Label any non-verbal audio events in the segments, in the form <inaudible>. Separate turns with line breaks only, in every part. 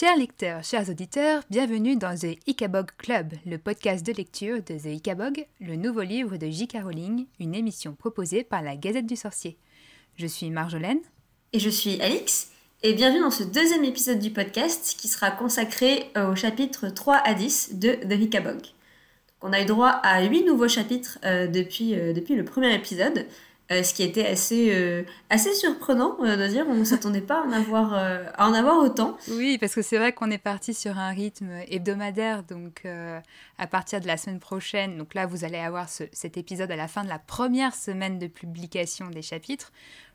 Chers lecteurs, chers auditeurs, bienvenue dans The Icabog Club, le podcast de lecture de The Icabog, le nouveau livre de J.K. Rowling, une émission proposée par la Gazette du Sorcier. Je suis Marjolaine.
Et je suis Alix. Et bienvenue dans ce deuxième épisode du podcast qui sera consacré euh, au chapitre 3 à 10 de The Icabog. On a eu droit à 8 nouveaux chapitres euh, depuis, euh, depuis le premier épisode. Euh, ce qui était assez, euh, assez surprenant euh, de dire on ne s'attendait pas à en, avoir, à en avoir autant.
Oui, parce que c'est vrai qu'on est parti sur un rythme hebdomadaire, donc à partir de la semaine prochaine, donc là vous allez avoir cet épisode à la fin de la première semaine de publication des chapitres.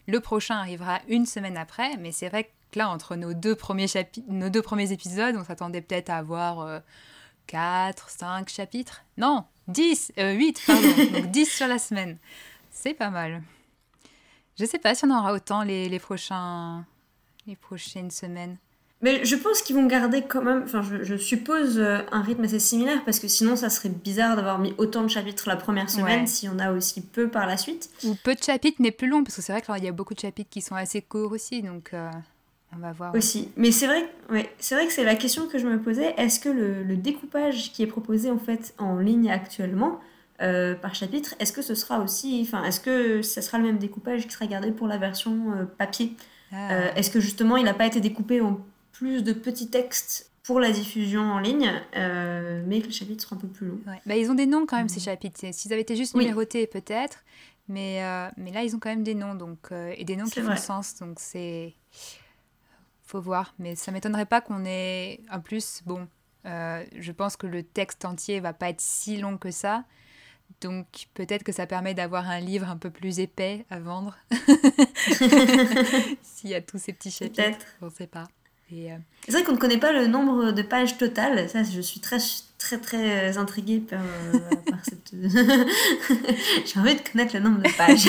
Le prochain arrivera une semaine après, mais c'est vrai que là, entre nos deux premiers, nos deux premiers épisodes, on s'attendait peut-être à avoir 4, 5 chapitres. Non, 10, 8, pardon, donc 10 sur la semaine. C'est pas mal. Je sais pas si on aura autant les, les, prochains, les prochaines semaines.
Mais je pense qu'ils vont garder quand même, enfin je, je, suppose, euh, un rythme assez similaire parce que sinon ça serait bizarre d'avoir mis autant de chapitres la première semaine ouais. si on a aussi peu par la suite.
Ou peu de chapitres mais plus longs parce que c'est vrai qu'il y a beaucoup de chapitres qui sont assez courts aussi donc euh, on va voir.
Aussi. Mais c'est vrai, ouais, c'est vrai que c'est la question que je me posais. Est-ce que le, le, découpage qui est proposé en fait en ligne actuellement euh, par chapitre, est-ce que ce sera aussi, enfin, est-ce que ce sera le même découpage qui sera gardé pour la version euh, papier? Ah. euh, Est-ce que justement il n'a pas été découpé en plus de petits textes pour la diffusion en ligne, mais que les chapitres seront un peu plus
ouais. bah, Ils ont des noms quand même, mmh. ces chapitres. S'ils avaient été juste numérotés, oui. peut-être, mais, mais là ils ont quand même des noms, donc, et des noms qui font sens, donc c'est. Faut voir, mais ça m'étonnerait pas qu'on ait. En plus, bon, je pense que le texte entier va pas être si long que ça. Donc peut-être que ça permet d'avoir un livre un peu plus épais à vendre. <laughs> S'il y a tous ces petits chapitres, on ne sait pas.
Euh... C'est vrai qu'on ne connaît pas le nombre de pages totales. Ça, je suis très, très, très intriguée par, euh, par <laughs> cette... <laughs> J'ai envie de connaître le nombre de pages.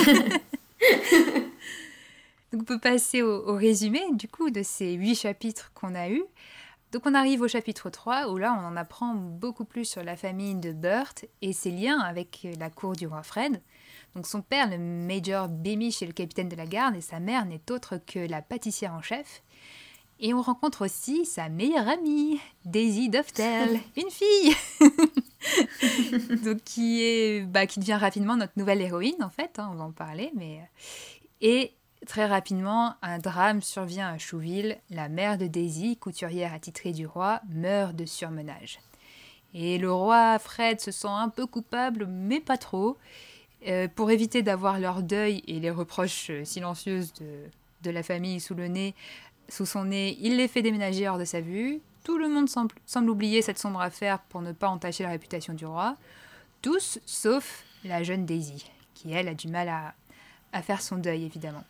Donc on peut passer au, au, résumé du coup de ces huit chapitres qu'on a eus. Donc on arrive au chapitre 3 où là on en apprend beaucoup plus sur la famille de Burt et ses liens avec la cour du roi Fred. Donc son père, le Major Beamish, est le capitaine de la garde et sa mère n'est autre que la pâtissière en chef. Et on rencontre aussi sa meilleure amie, Daisy Doftel, <laughs> une fille <laughs> Donc qui, est, bah, qui devient rapidement notre nouvelle héroïne en fait, hein, on va en parler. Mais... Et Très rapidement, un drame survient à Chouville. La mère de Daisy, couturière attitrée du roi, meurt de surmenage. Et le roi Fred se sent un peu coupable, mais pas trop. Euh, pour éviter d'avoir leur deuil et les reproches silencieuses de, la famille sous le nez, sous son nez, il les fait déménager hors de sa vue. Tout le monde semble, oublier cette sombre affaire pour ne pas entacher la réputation du roi. Tous, sauf la jeune Daisy, qui elle a du mal à faire son deuil évidemment.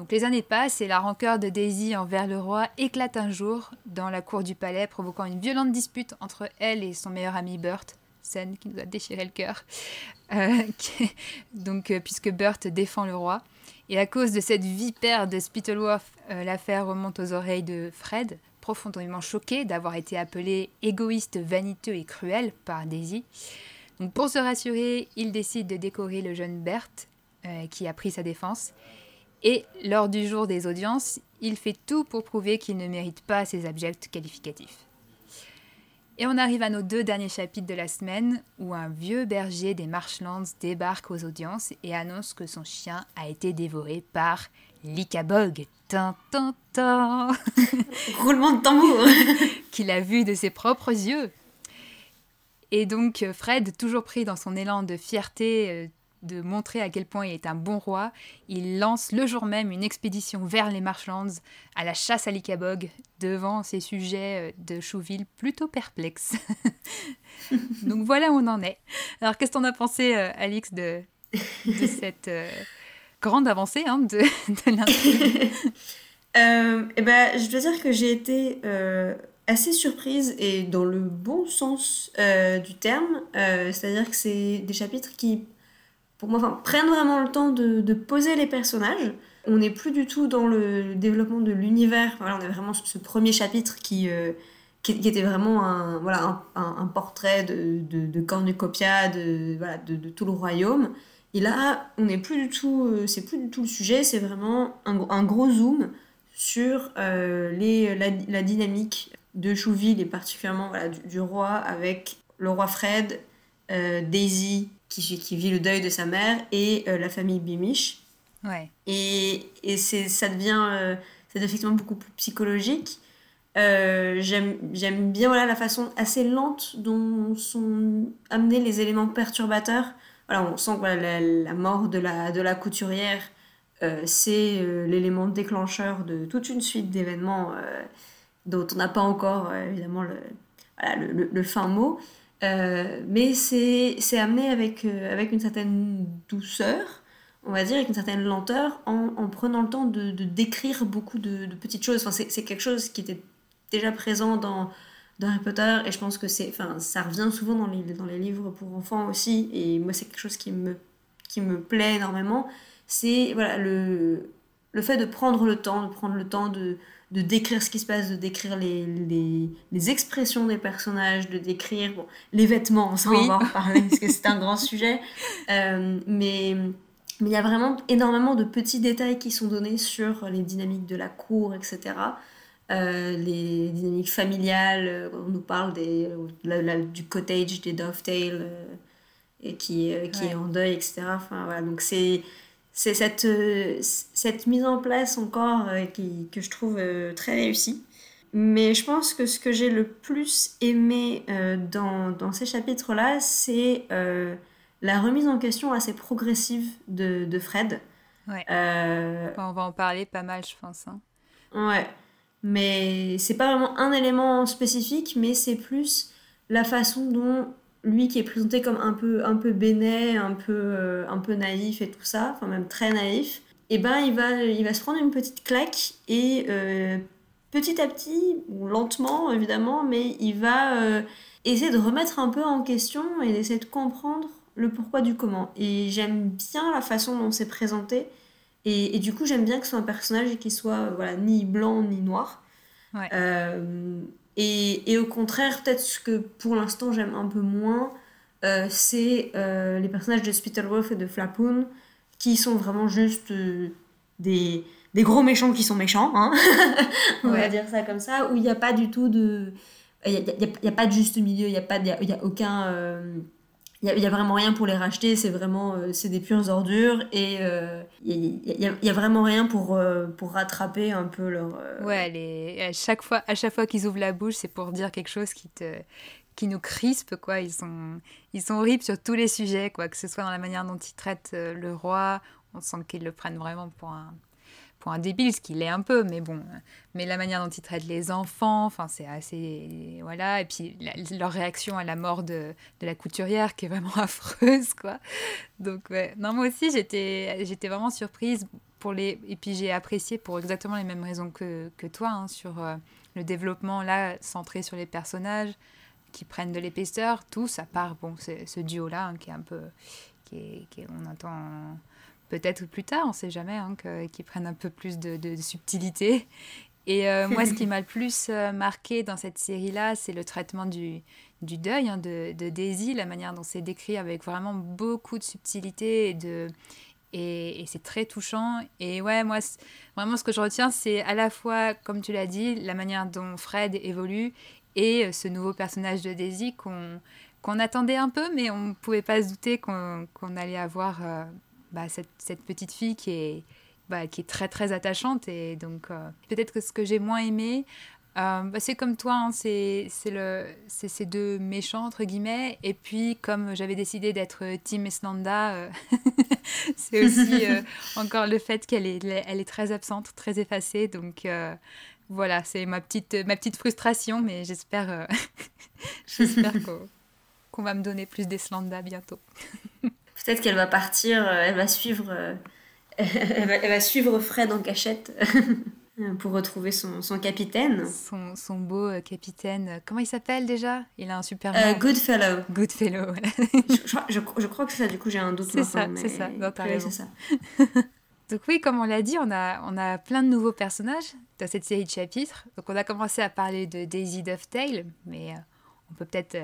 Donc les années passent et la rancœur de Daisy envers le roi éclate un jour dans la cour du palais, provoquant une violente dispute entre elle et son meilleur ami Burt, scène qui nous a déchiré le cœur. Euh, <laughs> donc euh, puisque Burt défend le roi. Et à cause de cette vipère de Spittleworth, euh, l'affaire remonte aux oreilles de Fred, profondément choqué d'avoir été appelé égoïste, vaniteux et cruel par Daisy. Donc pour se rassurer, il décide de décorer le jeune Bert, qui a pris sa défense. Et lors du jour des audiences, il fait tout pour prouver qu'il ne mérite pas ces abjects qualificatifs. Et on arrive à nos deux derniers chapitres de la semaine où un vieux berger des Marshlands débarque aux audiences et annonce que son chien a été dévoré par l'Icabog. Tin, tin, tin. <laughs>
Roulement de tambour <laughs>
Qu'il a vu de ses propres yeux. Et donc Fred, toujours pris dans son élan de fierté, de montrer à quel point il est un bon roi, il lance le jour même une expédition vers les Marshlands à la chasse à l'Icabog, devant ses sujets de Chouville plutôt perplexes. <laughs> Donc voilà où on en est. Alors qu'est-ce qu'on a pensé, euh, Alix, de, de <laughs> cette euh, grande avancée hein, de, de l'intrigue? <laughs>
Euh, eh ben, Je dois dire que j'ai été assez surprise et dans le bon sens du terme, c'est-à-dire que c'est des chapitres qui pour moi, enfin, prennent vraiment le temps de, poser les personnages. On n'est plus du tout dans le développement de l'univers. Voilà, on est vraiment sur ce premier chapitre qui, euh, était vraiment un, portrait de, cornucopia, de, tout le royaume. Et là, on n'est plus du tout, euh, c'est plus du tout le sujet, c'est vraiment un, gros zoom sur euh, la, dynamique de Chouville et particulièrement du, roi avec le roi Fred, Daisy qui, qui, vit le deuil de sa mère et la famille Bimiche.
Ouais.
Et, et ça devient c'est effectivement beaucoup plus psychologique. Euh, J'aime bien voilà, la façon assez lente dont sont amenés les éléments perturbateurs. Voilà, on sent que voilà, la, mort de la, de la couturière, euh, c'est euh, l'élément déclencheur de toute une suite d'événements euh, dont on n'a pas encore évidemment le, voilà, le, le, fin mot. Mais c'est amené avec, avec une certaine douceur on va dire, avec une certaine lenteur, en, en prenant le temps de, décrire beaucoup de, de, petites choses. Enfin, c'est quelque chose qui était déjà présent dans, dans Harry Potter, et je pense que enfin, ça revient souvent dans les, dans les livres pour enfants aussi, et moi, c'est quelque chose qui me, qui me plaît énormément. C'est voilà, le, le fait de prendre le temps, de prendre le temps de, de décrire ce qui se passe, de décrire les, les, les expressions des personnages, de décrire bon, les vêtements, ça on va en parler parce que c'est un <laughs> grand sujet. Euh, mais mais il y a vraiment énormément de petits détails qui sont donnés sur les dynamiques de la cour, etc. Euh, les dynamiques familiales, euh, on nous parle des, du cottage, des Dovetail, euh, et qui, qui est en deuil, etc. Enfin, voilà, donc c'est c'est cette, cette mise en place encore qui, que je trouve très réussie. Mais je pense que ce que j'ai le plus aimé dans, dans, ces chapitres-là, c'est la remise en question assez progressive de, de Fred.
Ouais. Euh, on va en parler pas mal, je pense. Hein.
Ouais. Mais c'est pas vraiment un élément spécifique, mais c'est plus la façon dont lui qui est présenté comme un peu, un peu bénet, un peu, euh, un peu naïf et tout ça, enfin même très naïf, et eh ben il va, il va se prendre une petite claque et euh, petit à petit, ou lentement évidemment, mais il va essayer de remettre un peu en question et d'essayer de comprendre le pourquoi du comment. Et j'aime bien la façon dont c'est présenté. Et, et, du coup, j'aime bien que ce soit un personnage qui soit voilà, ni blanc ni noir. Euh, et, et, au contraire, peut-être ce que pour l'instant j'aime un peu moins, euh, c'est euh, les personnages de Spittleworth et de Flapoon, qui sont vraiment juste des, des, gros méchants qui sont méchants, hein. <laughs> On va dire ça comme ça, où il n'y a pas du tout de... Il n'y a, a, pas de juste milieu, il n'y a, pas a, a aucun il n'y a, vraiment rien pour les racheter, c'est vraiment euh, c'est des pures ordures et il euh, y a, vraiment rien pour, euh, pour rattraper un peu leur...
Ouais, les, à chaque fois, fois qu'ils ouvrent la bouche, c'est pour dire quelque chose qui, te, qui nous crispe, quoi. Ils sont, ils sont horribles sur tous les sujets, quoi, que ce soit dans la manière dont ils traitent le roi, on sent qu'ils le prennent vraiment pour un, pour un débile, ce qu'il est un peu, mais bon. Mais la manière dont il traite les enfants, enfin, c'est assez. Voilà. Et puis leur réaction à la mort de, de, la couturière, qui est vraiment <laughs> affreuse, quoi. Donc. Non, moi aussi, j'étais, j'étais vraiment surprise. Pour les... Et puis j'ai apprécié pour exactement les mêmes raisons que, que toi, hein, sur euh, le développement, là, centré sur les personnages qui prennent de l'épaisseur, tous, à part bon, ce duo-là, hein, qui est un peu. Qui est, qui est, on entend peut-être plus tard, on ne sait jamais, hein, qu'ils prennent un peu plus de, subtilité. Et euh, moi, ce qui m'a le plus euh, marqué dans cette série-là, c'est le traitement du, deuil hein, de, Daisy, la manière dont c'est décrit avec vraiment beaucoup de subtilité et c'est très touchant. Et ouais, moi, vraiment, ce que je retiens, c'est à la fois, comme tu l'as dit, la manière dont Fred évolue et euh, ce nouveau personnage de Daisy qu'on attendait un peu, mais on ne pouvait pas se douter qu'on allait avoir bah, cette, cette, petite fille qui est, bah, qui est très très attachante. Et donc, euh, peut-être que ce que j'ai moins aimé, euh, bah, c'est comme toi, hein, c'est ces deux méchants, entre guillemets. Et puis, comme j'avais décidé d'être Team Eslanda, euh, <laughs> c'est aussi <laughs> encore le fait qu'elle est, elle est très absente, très effacée. Donc, voilà, c'est ma petite, ma petite frustration, mais j'espère <laughs> j'espère qu'on va me donner plus d'Eslanda bientôt.
Peut-être qu'elle va partir, euh, elle va suivre, euh, <laughs> elle, va, suivre Fred en cachette pour retrouver son, son capitaine.
Son, son, beau euh, capitaine. Comment il s'appelle déjà? Il a un super
nom. Goodfellow.
Goodfellow, voilà.
je, je, crois que c'est ça, du coup j'ai un doute
C'est ça, c'est ça. ça. <laughs> Donc oui, comme on l'a dit, on a, on a plein de nouveaux personnages dans cette série de chapitres. Donc on a commencé à parler de Daisy Dovetail, mais on peut peut-être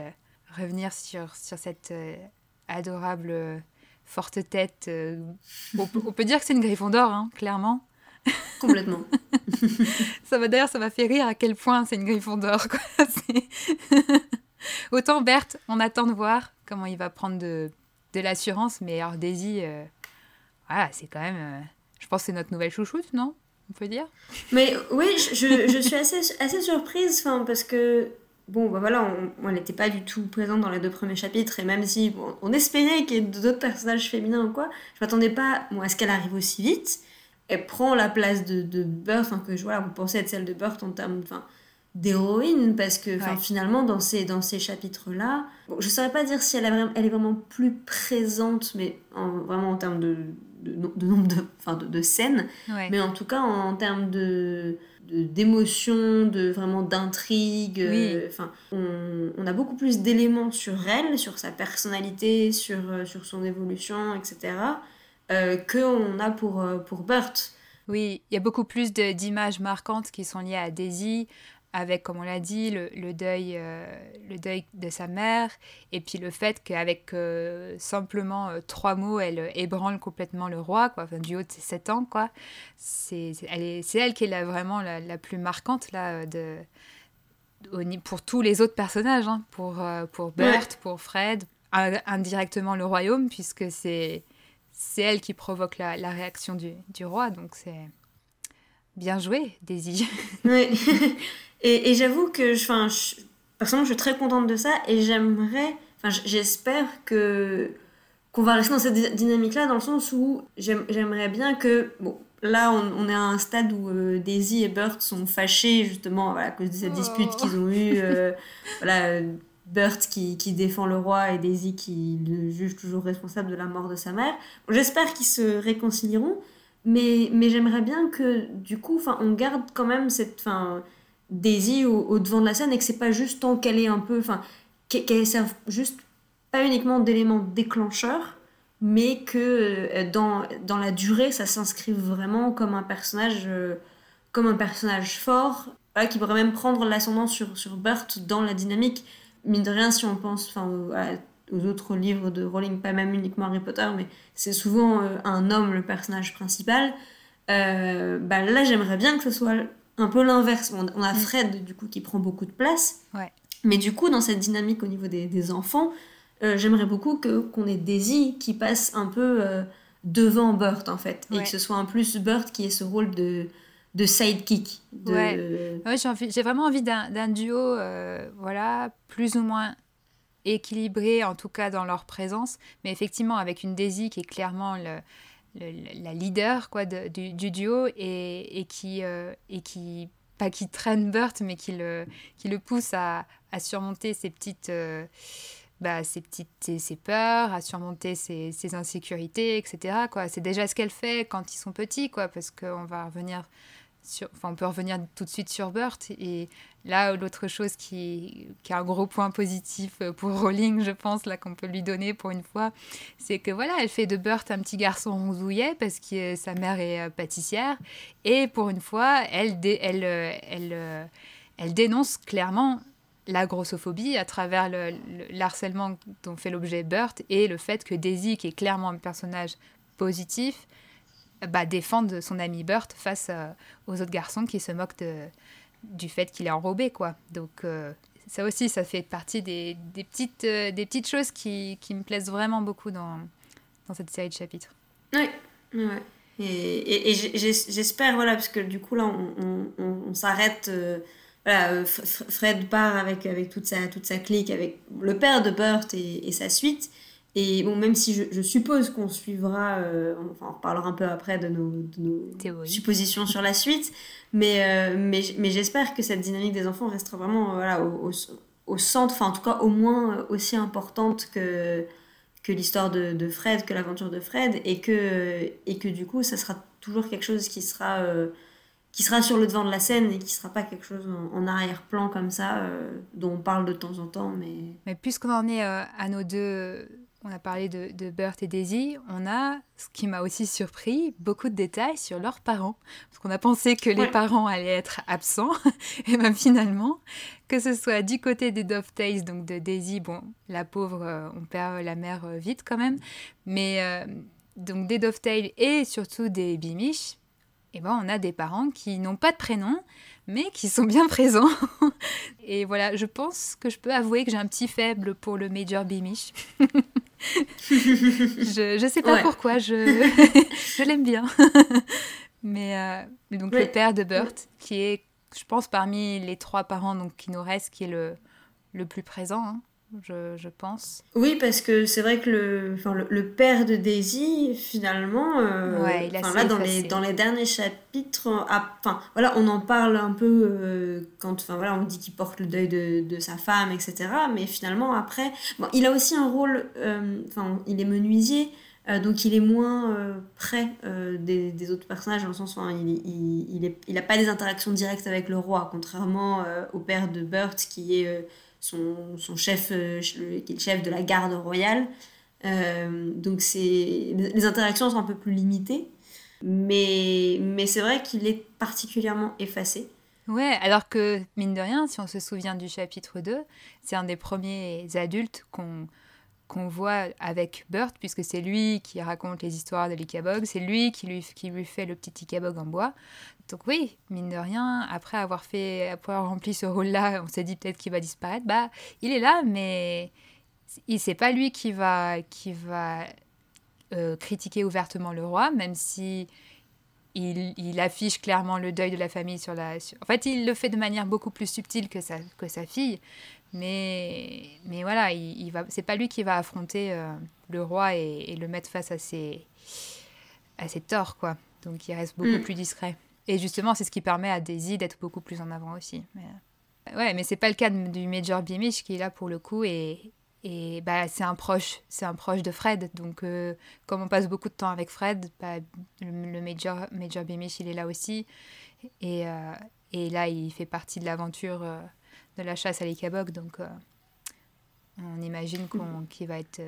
revenir sur, sur cette adorable, euh, forte tête. Euh, on, <laughs> peut dire que c'est une Gryffondor, hein, clairement. <laughs>
Complètement. <laughs>
ça va d'ailleurs, ça m'a fait rire à quel point c'est une Gryffondor. Quoi. Autant Berthe, on attend de voir comment il va prendre de, de l'assurance, mais alors Daisy, euh, voilà, c'est quand même. Je pense que c'est notre nouvelle chouchoute, non? On peut dire?
Mais oui, je, je suis assez, assez surprise, parce que bon, bah voilà, on n'était pas du tout présente dans les deux premiers chapitres, et même si on espérait qu'il y ait d'autres personnages féminins ou quoi, je m'attendais pas à ce qu'elle arrive aussi vite. Elle prend la place de, de Burt, que je, voilà, vous pensez être celle de Burt en termes d'héroïne, parce que finalement, dans ces, dans ces chapitres-là, bon, je saurais pas dire si elle, a, elle est vraiment plus présente, mais vraiment en termes de, de, nombre de, de, de scènes, mais en tout cas en termes de d'émotion, de, vraiment d'intrigue. Euh, enfin, on, on, a beaucoup plus d'éléments sur elle, sur sa personnalité, sur, euh, sur son évolution, etc. Euh, qu'on a pour, euh, pour Burt.
Oui, il y a beaucoup plus d'images marquantes qui sont liées à Daisy, avec, comme on l'a dit, le, le deuil, euh, le deuil de sa mère, et puis le fait qu'avec euh, simplement euh, trois mots, elle ébranle complètement le roi, quoi, enfin, du haut de ses sept ans. Quoi. C'est, elle, est, c'est elle qui est la, vraiment la, la, plus marquante là, de, pour tous les autres personnages, hein, pour, pour Bert, pour Fred, indirectement le royaume, puisque c'est, c'est elle qui provoque la, la réaction du, du roi, donc c'est... Bien joué, Daisy.
Oui. <laughs> Et, j'avoue que, enfin, personnellement, je suis très contente de ça et j'aimerais, enfin, j'espère que qu'on va rester dans cette dynamique-là, dans le sens où j'aimerais bien que, bon, là, on, est à un stade où euh, Daisy et Burt sont fâchés, justement, à cause de cette dispute oh. qu'ils ont eue. Euh, <laughs> voilà, Burt qui, qui, défend le roi et Daisy qui le juge toujours responsable de la mort de sa mère. J'espère qu'ils se réconcilieront, mais, mais j'aimerais bien que, du coup, on garde quand même cette... Fin, Daisy au, devant de la scène et que c'est pas juste tant qu'elle est un peu. Enfin, qu'elle serve juste pas uniquement d'élément déclencheur, mais que euh, dans, dans la durée, ça s'inscrive vraiment comme un personnage, euh, comme un personnage fort, qui pourrait même prendre l'ascendant sur, sur Burt dans la dynamique. Mine de rien, si on pense enfin, aux, autres livres de Rowling, pas même uniquement Harry Potter, mais c'est souvent euh, un homme le personnage principal. bah là, j'aimerais bien que ce soit un peu l'inverse. On, a mm. Fred, du coup, qui prend beaucoup de place. Mais du coup, dans cette dynamique au niveau des, enfants, euh, j'aimerais beaucoup que, qu'on ait Daisy qui passe un peu euh, devant Burt, en fait. Et que ce soit en plus Burt qui ait ce rôle de, de sidekick.
Ouais. j'ai, vraiment envie d'un, duo, euh, voilà, plus ou moins équilibré, en tout cas dans leur présence. Mais effectivement, avec une Daisy qui est clairement le la leader quoi, du, duo et, et qui, euh, et qui, pas qui traîne Burt, mais qui le, qui le pousse à, surmonter ses petites, euh, bah, ses, petites ses, peurs, à surmonter ses, ses insécurités, etc. Quoi. C'est déjà ce qu'elle fait quand ils sont petits, quoi, parce qu'on va revenir enfin, on peut revenir tout de suite sur Burt. Et là, l'autre chose qui, qui a un gros point positif pour <laughs> Rowling, je pense, là qu'on peut lui donner pour une fois, c'est que voilà, elle fait de Burt un petit garçon rousouillet parce que sa mère est euh, pâtissière. Et pour une fois, elle, elle, euh, elle, euh, elle, dénonce clairement la grossophobie à travers le, harcèlement dont fait l'objet Burt et le fait que Daisy, qui est clairement un personnage positif, bah, défendre son ami Burt face euh, aux autres garçons qui se moquent du fait qu'il est enrobé. Quoi. Donc euh, ça aussi, ça fait partie des, petites, euh, des petites choses qui, qui, me plaisent vraiment beaucoup dans, dans cette série de chapitres.
Oui, ouais. Et, j'espère, voilà, parce que du coup, là, on, on, s'arrête. voilà, Fred part avec, avec toute, sa, toute sa clique, avec le père de Burt et sa suite. Et bon, même si je, suppose qu'on suivra, euh, enfin, on reparlera un peu après de nos, suppositions sur la <laughs> suite, mais, euh, mais, mais j'espère que cette dynamique des enfants restera vraiment euh, voilà, au, au, centre, enfin en tout cas au moins aussi importante que, que l'histoire de, de, Fred, que l'aventure de Fred, et que, et que du coup, ça sera toujours quelque chose qui sera, qui sera sur le devant de la scène et qui sera pas quelque chose en, arrière-plan comme ça, dont on parle de temps en temps. Mais,
mais puisqu'on en est à nos deux on a parlé de, de Bert et Daisy, on a, ce qui m'a aussi surpris, beaucoup de détails sur leurs parents. Parce qu'on a pensé que les parents allaient être absents, <laughs> et bien finalement, que ce soit du côté des Dovetails, donc de Daisy, bon, la pauvre, euh, on perd la mère euh, vite quand même, mais euh, donc des Dovetails et surtout des Bimish, et ben on a des parents qui n'ont pas de prénom, mais qui sont bien présents. <laughs> et voilà, je pense que je peux avouer que j'ai un petit faible pour le Major Beamish. <laughs> je ne sais pas pourquoi, je, <laughs> je l'aime bien. <laughs> mais euh, donc le père de Burt, qui est, je pense, parmi les trois parents donc, qui nous restent, qui est le, le plus présent. Hein je, je pense.
Oui, parce que c'est vrai que le, enfin, le, père de Daisy, finalement, euh, ouais, là, dans les, dans les derniers chapitres, enfin, voilà, on en parle un peu euh, quand enfin, voilà, on dit qu'il porte le deuil de, de, sa femme, etc. Mais finalement, après, bon, il a aussi un rôle, euh, il est menuisier. donc il est moins près des, des, autres personnages dans le sens où il, il, il, est, il a pas des interactions directes avec le roi contrairement au père de Burt qui est son, son chef, euh, qui est le chef de la garde royale. Euh, donc les interactions sont un peu plus limitées, mais, mais c'est vrai qu'il est particulièrement effacé.
Ouais, alors que, mine de rien, si on se souvient du chapitre 2, c'est un des premiers adultes qu'on qu'on voit avec Burt, puisque c'est lui qui raconte les histoires de l'Ikabog, c'est lui qui lui, qui lui fait le petit Ikabog en bois. Donc oui, mine de rien, après avoir fait, avoir rempli ce rôle-là, on s'est dit peut-être qu'il va disparaître. Bah, il est là, mais c'est pas lui qui va, qui va euh, critiquer ouvertement le roi, même si il, affiche clairement le deuil de la famille sur la. En fait, il le fait de manière beaucoup plus subtile que sa, que sa fille, mais, mais voilà, il, il va, c'est pas lui qui va affronter euh, le roi et, le mettre face à ses, à ses torts, quoi. Donc il reste beaucoup mm. plus discret. Et justement, c'est ce qui permet à Daisy d'être beaucoup plus en avant aussi. Mais... Euh, ouais, mais c'est pas le cas du Major Beamish qui est là pour le coup et, et bah, c'est un proche, c'est un proche de Fred. Donc euh, comme on passe beaucoup de temps avec Fred, bah, le, Major, Major Beamish il est là aussi. Et, et là, il fait partie de l'aventure de la chasse à l'Ikabog. Donc, euh, on imagine qu'il va être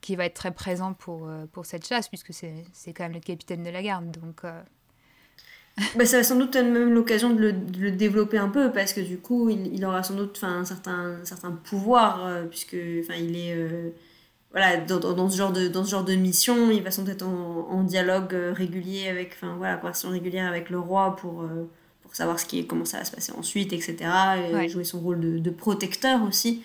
qui va être très présent pour, euh, pour cette chasse, puisque c'est quand même le capitaine de la garde. Donc, euh. <laughs>
bah, ça va sans doute être même l'occasion de, le, développer un peu, parce que du coup, il, il aura sans doute un certain, certain pouvoir, puisque il est. voilà, dans, dans, ce genre de, dans ce genre de mission, il va sans doute être en, dialogue régulier avec, enfin voilà, conversation régulière avec le roi pour, savoir ce qui comment ça va se passer ensuite, etc. Et jouer son rôle de, protecteur aussi.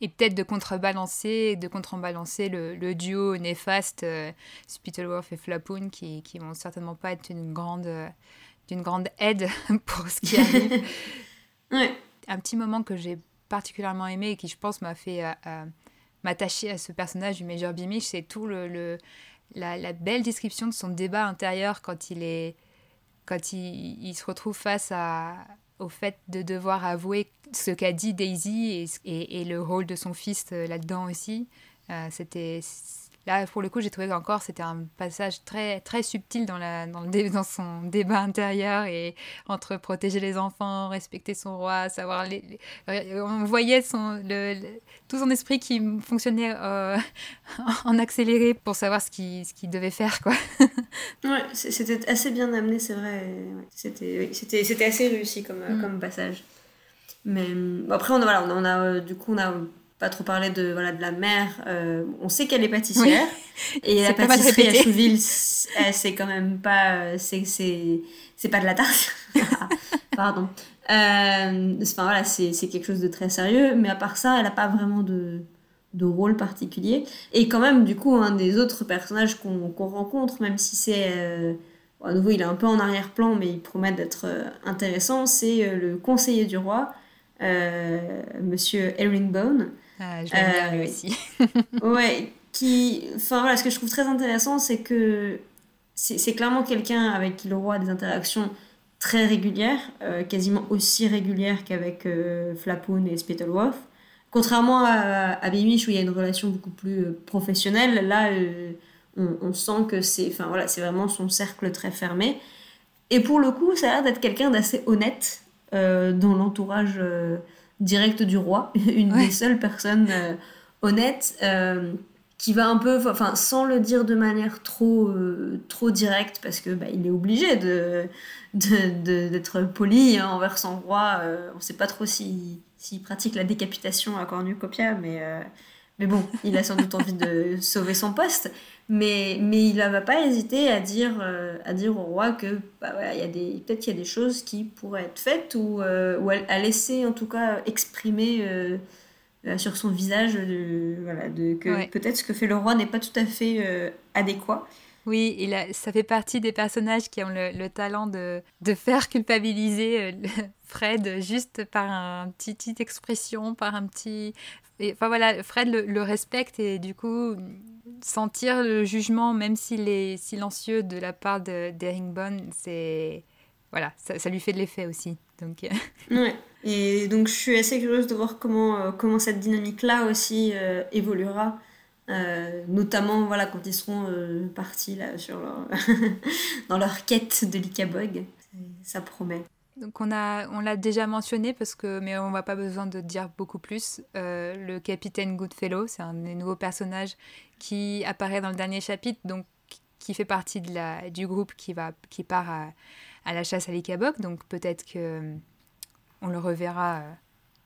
Et peut-être de contrebalancer, de contrebalancer le, le duo néfaste euh, Spittleworth et Flapoon qui, qui vont certainement pas être une grande, euh, d'une grande aide <laughs> pour ce qui arrive. <laughs> ouais. Un petit moment que j'ai particulièrement aimé et qui, je pense, m'a fait euh, m'attacher à ce personnage du Major Bimish, c'est tout le, le la, la, belle description de son débat intérieur quand il est quand il, se retrouve face au fait de devoir avouer ce qu'a dit Daisy et, et, le rôle de son fils euh, là-dedans aussi. Euh, c'était Là, pour le coup, j'ai trouvé qu'encore c'était un passage très, très subtil dans, la, dans, le dans son débat intérieur et entre protéger les enfants, respecter son roi, savoir. Les, on voyait son, le, tout son esprit qui fonctionnait euh, <laughs> en accéléré pour savoir ce qu'il ce devait faire. Quoi. <laughs>
ouais, c'était assez bien amené, c'est vrai. C'était c'était assez réussi comme, mm. comme passage. Mais après, on a, voilà, on a, du coup, on a pas trop parler de, voilà, de la mère. Euh, on sait qu'elle est pâtissière. <laughs> Et la pâtisserie à Chouville, c'est quand même pas. C'est, c'est, pas de la tarte. <laughs> Pardon. Euh, enfin, voilà, c'est, quelque chose de très sérieux. Mais à part ça, elle n'a pas vraiment de, de rôle particulier. Et quand même, du coup, un des autres personnages qu'on, rencontre, même si c'est. Euh, à nouveau, il est un peu en arrière-plan, mais il promet d'être intéressant, c'est le conseiller du roi. Monsieur Herringbone,
ah, je l'aime bien lui euh, aussi. <laughs>
ouais, qui. Enfin voilà, ce que je trouve très intéressant, c'est que c'est clairement quelqu'un avec qui le roi a des interactions très régulières, euh, quasiment aussi régulières qu'avec euh, Flapoon et Spittleworth. Contrairement à, à où il y a une relation beaucoup plus professionnelle, là, on, on, sent que c'est enfin, voilà, vraiment son cercle très fermé. Et pour le coup, ça a l'air d'être quelqu'un d'assez honnête dans l'entourage direct du roi, <laughs> une des seules personnes euh, honnêtes euh, qui va un peu, enfin sans le dire de manière trop, euh, trop directe parce que bah, il est obligé de d'être poli hein, envers son roi. on ne sait pas trop s'il si, pratique la décapitation à cornucopia, mais Mais bon, il a sans doute envie de sauver son poste. Mais, mais il ne va pas hésiter à dire, euh, à dire au roi que bah, voilà, y a des, peut-être qu'il y a des choses qui pourraient être faites ou, euh, ou à, laisser en tout cas exprimer euh, sur son visage de, voilà, de, que peut-être ce que fait le roi n'est pas tout à fait adéquat.
Oui, il ça fait partie des personnages qui ont le, talent de, faire culpabiliser <laughs> Fred juste par une petite expression, par un petit... enfin voilà, Fred le respecte et du coup sentir le jugement, même s'il est silencieux de la part d'Herringbone, c'est voilà, ça, lui fait de l'effet aussi. Donc, euh. <laughs>
ouais. Et donc je suis assez curieuse de voir comment, euh, cette dynamique-là aussi euh, évoluera, notamment voilà, quand ils seront partis là, <laughs> dans leur quête de l'Icabog. Ça promet.
Donc on a, on l'a déjà mentionné parce que, mais on va pas besoin de dire beaucoup plus. Euh, le capitaine Goodfellow, c'est un des nouveaux personnages qui apparaît dans le dernier chapitre, donc qui fait partie de la, du groupe qui va, qui part à, la chasse à l'Ikabok. Donc peut-être que on le reverra euh,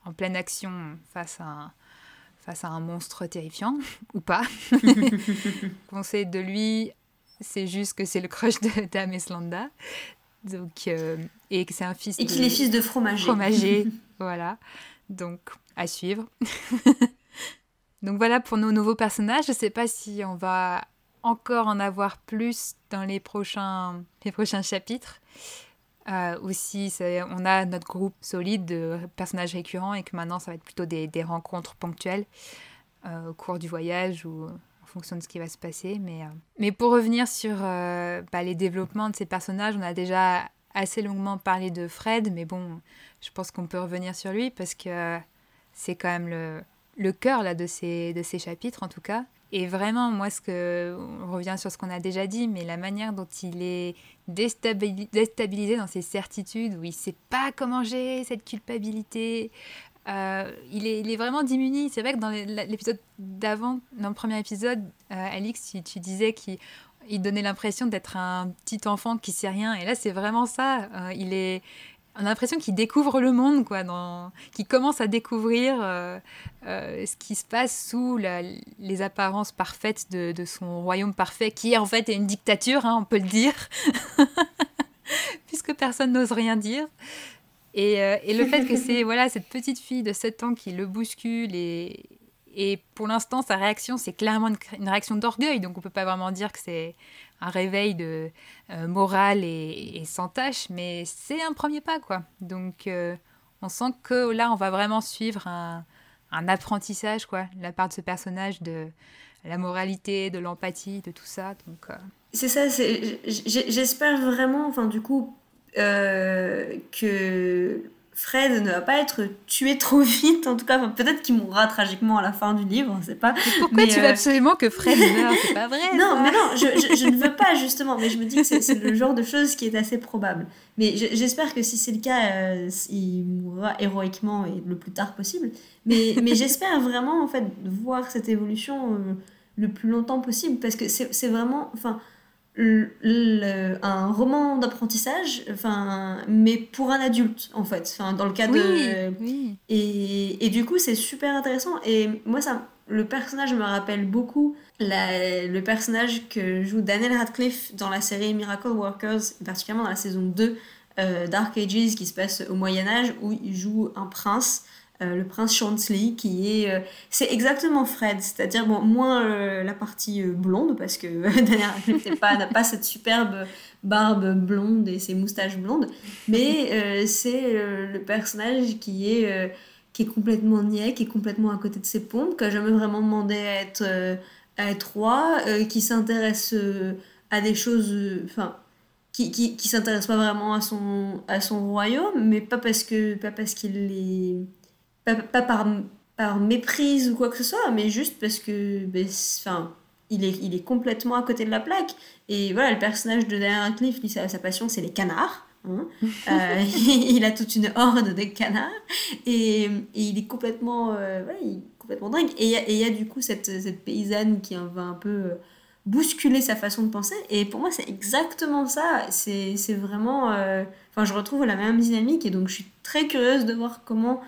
en pleine action face à un, face à un monstre terrifiant <laughs> ou pas. <laughs> Qu'on sait de lui, c'est juste que c'est le crush de Dame Islanda. Donc, euh, et que c'est un fils.
Et qu'il est fils de fromager.
Fromager, <laughs> voilà. Donc, à suivre. Donc voilà pour nos nouveaux personnages. Je ne sais pas si on va encore en avoir plus dans les prochains, les prochains chapitres. Euh, ou si on a notre groupe solide de personnages récurrents et que maintenant ça va être plutôt des, des rencontres ponctuelles euh, au cours du voyage ou fonction de ce qui va se passer. Mais, euh, mais pour revenir sur euh, bah, les développements de ces personnages, on a déjà assez longuement parlé de Fred, mais bon, je pense qu'on peut revenir sur lui parce que c'est quand même le, le cœur là, de, ces, de ces chapitres en tout cas. Et vraiment, moi, ce que, on revient sur ce qu'on a déjà dit, mais la manière dont il est déstabilisé dans ses certitudes, où il ne sait pas comment gérer cette culpabilité, euh, il, est, vraiment diminué. C'est vrai que dans l'épisode d'avant, dans le premier épisode, euh, Alix, tu, disais qu'il il donnait l'impression d'être un petit enfant qui sait rien. Et là, c'est vraiment ça. Euh, il est, on a l'impression qu'il découvre le monde, quoi, dans... qu'il commence à découvrir ce qui se passe sous les apparences parfaites de, son royaume parfait, qui en fait est une dictature, hein, on peut le dire, <laughs> puisque personne n'ose rien dire. Euh, et, le fait que c'est voilà, cette petite fille de 7 ans qui le bouscule et, et pour l'instant, sa réaction, c'est clairement une, réaction d'orgueil. Donc on ne peut pas vraiment dire que c'est un réveil de euh, moral et, sans tâche, mais c'est un premier pas. quoi. Donc euh, on sent que là, on va vraiment suivre un, apprentissage quoi, de la part de ce personnage de la moralité, de l'empathie, de tout ça. Donc
C'est ça, j'espère vraiment, enfin du coup, euh, que Fred ne va pas être tué trop vite, en tout cas, peut-être qu'il mourra tragiquement à la fin du livre, on sait pas.
pourquoi tu veux euh, absolument que Fred <laughs> meure C'est pas vrai.
non, mais non, je, je, ne veux pas justement, mais je me dis que c'est le genre de chose qui est assez probable. Mais j'espère que si c'est le cas, euh, il mourra héroïquement et le plus tard possible. Mais, mais j'espère vraiment en fait voir cette évolution le plus longtemps possible parce que c'est vraiment, enfin le, un roman d'apprentissage, enfin, mais pour un adulte en fait, enfin, dans le cas de. Et, et, du coup, c'est super intéressant. Et moi, ça, le personnage me rappelle beaucoup la, le personnage que joue Daniel Radcliffe dans la série Miracle Workers, particulièrement dans la saison 2 euh, Dark Ages qui se passe au Moyen-Âge, où il joue un prince euh, le prince Chansley, qui est... Euh, c'est exactement Fred, c'est-à-dire bon, moins euh, la partie blonde, parce que <laughs> Daniel pas, n'a pas cette superbe barbe blonde et ses moustaches blondes, mais c'est le personnage qui est, qui est complètement niais, qui est complètement à côté de ses pompes, qui n'a jamais vraiment demandé à être, à être roi, qui s'intéresse à des choses... Enfin, qui, qui, qui s'intéresse pas vraiment à son, à son royaume, mais pas parce pas parce qu'il est pas, par, par méprise ou quoi que ce soit, mais juste parce que, ben, enfin, il est, il est complètement à côté de la plaque. Et voilà, le personnage de Daniel Radcliffe, lui, sa, sa passion, c'est les canards. Hein. <laughs> Euh, <laughs> il a toute une horde de canards et, et il est complètement, euh, il est complètement dingue. Et il y, a du coup cette, cette paysanne qui va un peu euh, bousculer sa façon de penser. Et pour moi, c'est exactement ça. C'est vraiment. Enfin, je retrouve la même dynamique et donc je suis très curieuse de voir comment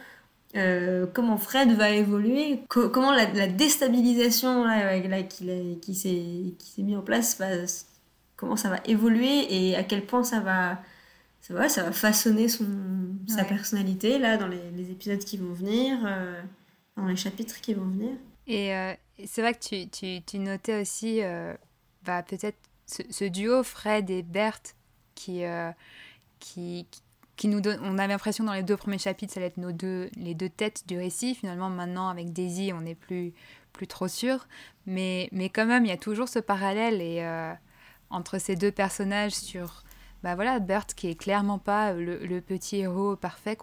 euh, comment Fred va évoluer, comment la, déstabilisation là, qui, s'est mis en place, comment ça va évoluer et à quel point ça va, ça va, ça va façonner son, sa personnalité là dans les, épisodes qui vont venir, euh, dans les chapitres qui vont venir.
Et euh, c'est vrai que tu, tu, tu notais aussi bah, peut-être ce, duo Fred et Berthe qui, qui, qui nous donne, on avait l'impression dans les deux premiers chapitres, ça allait être nos deux, les deux têtes du récit. Finalement, maintenant, avec Daisy, on n'est plus, plus trop sûr. Mais, mais quand même, il y a toujours ce parallèle et, euh, entre ces deux personnages sur bah voilà, Bert qui est clairement pas le, petit héros parfait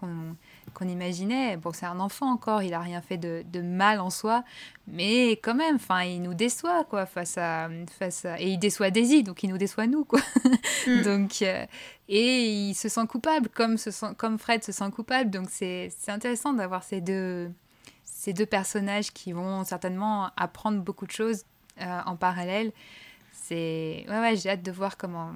imaginait. Bon, c'est un enfant encore, il a rien fait de, de, mal en soi, mais quand même, enfin, il nous déçoit quoi face à face à... et il déçoit Daisy, donc il nous déçoit nous quoi. Mm. <laughs> donc euh, et il se sent coupable comme se sent, comme Fred se sent coupable, donc c'est intéressant d'avoir ces deux ces deux personnages qui vont certainement apprendre beaucoup de choses euh, en parallèle. C'est ouais, ouais j'ai hâte de voir comment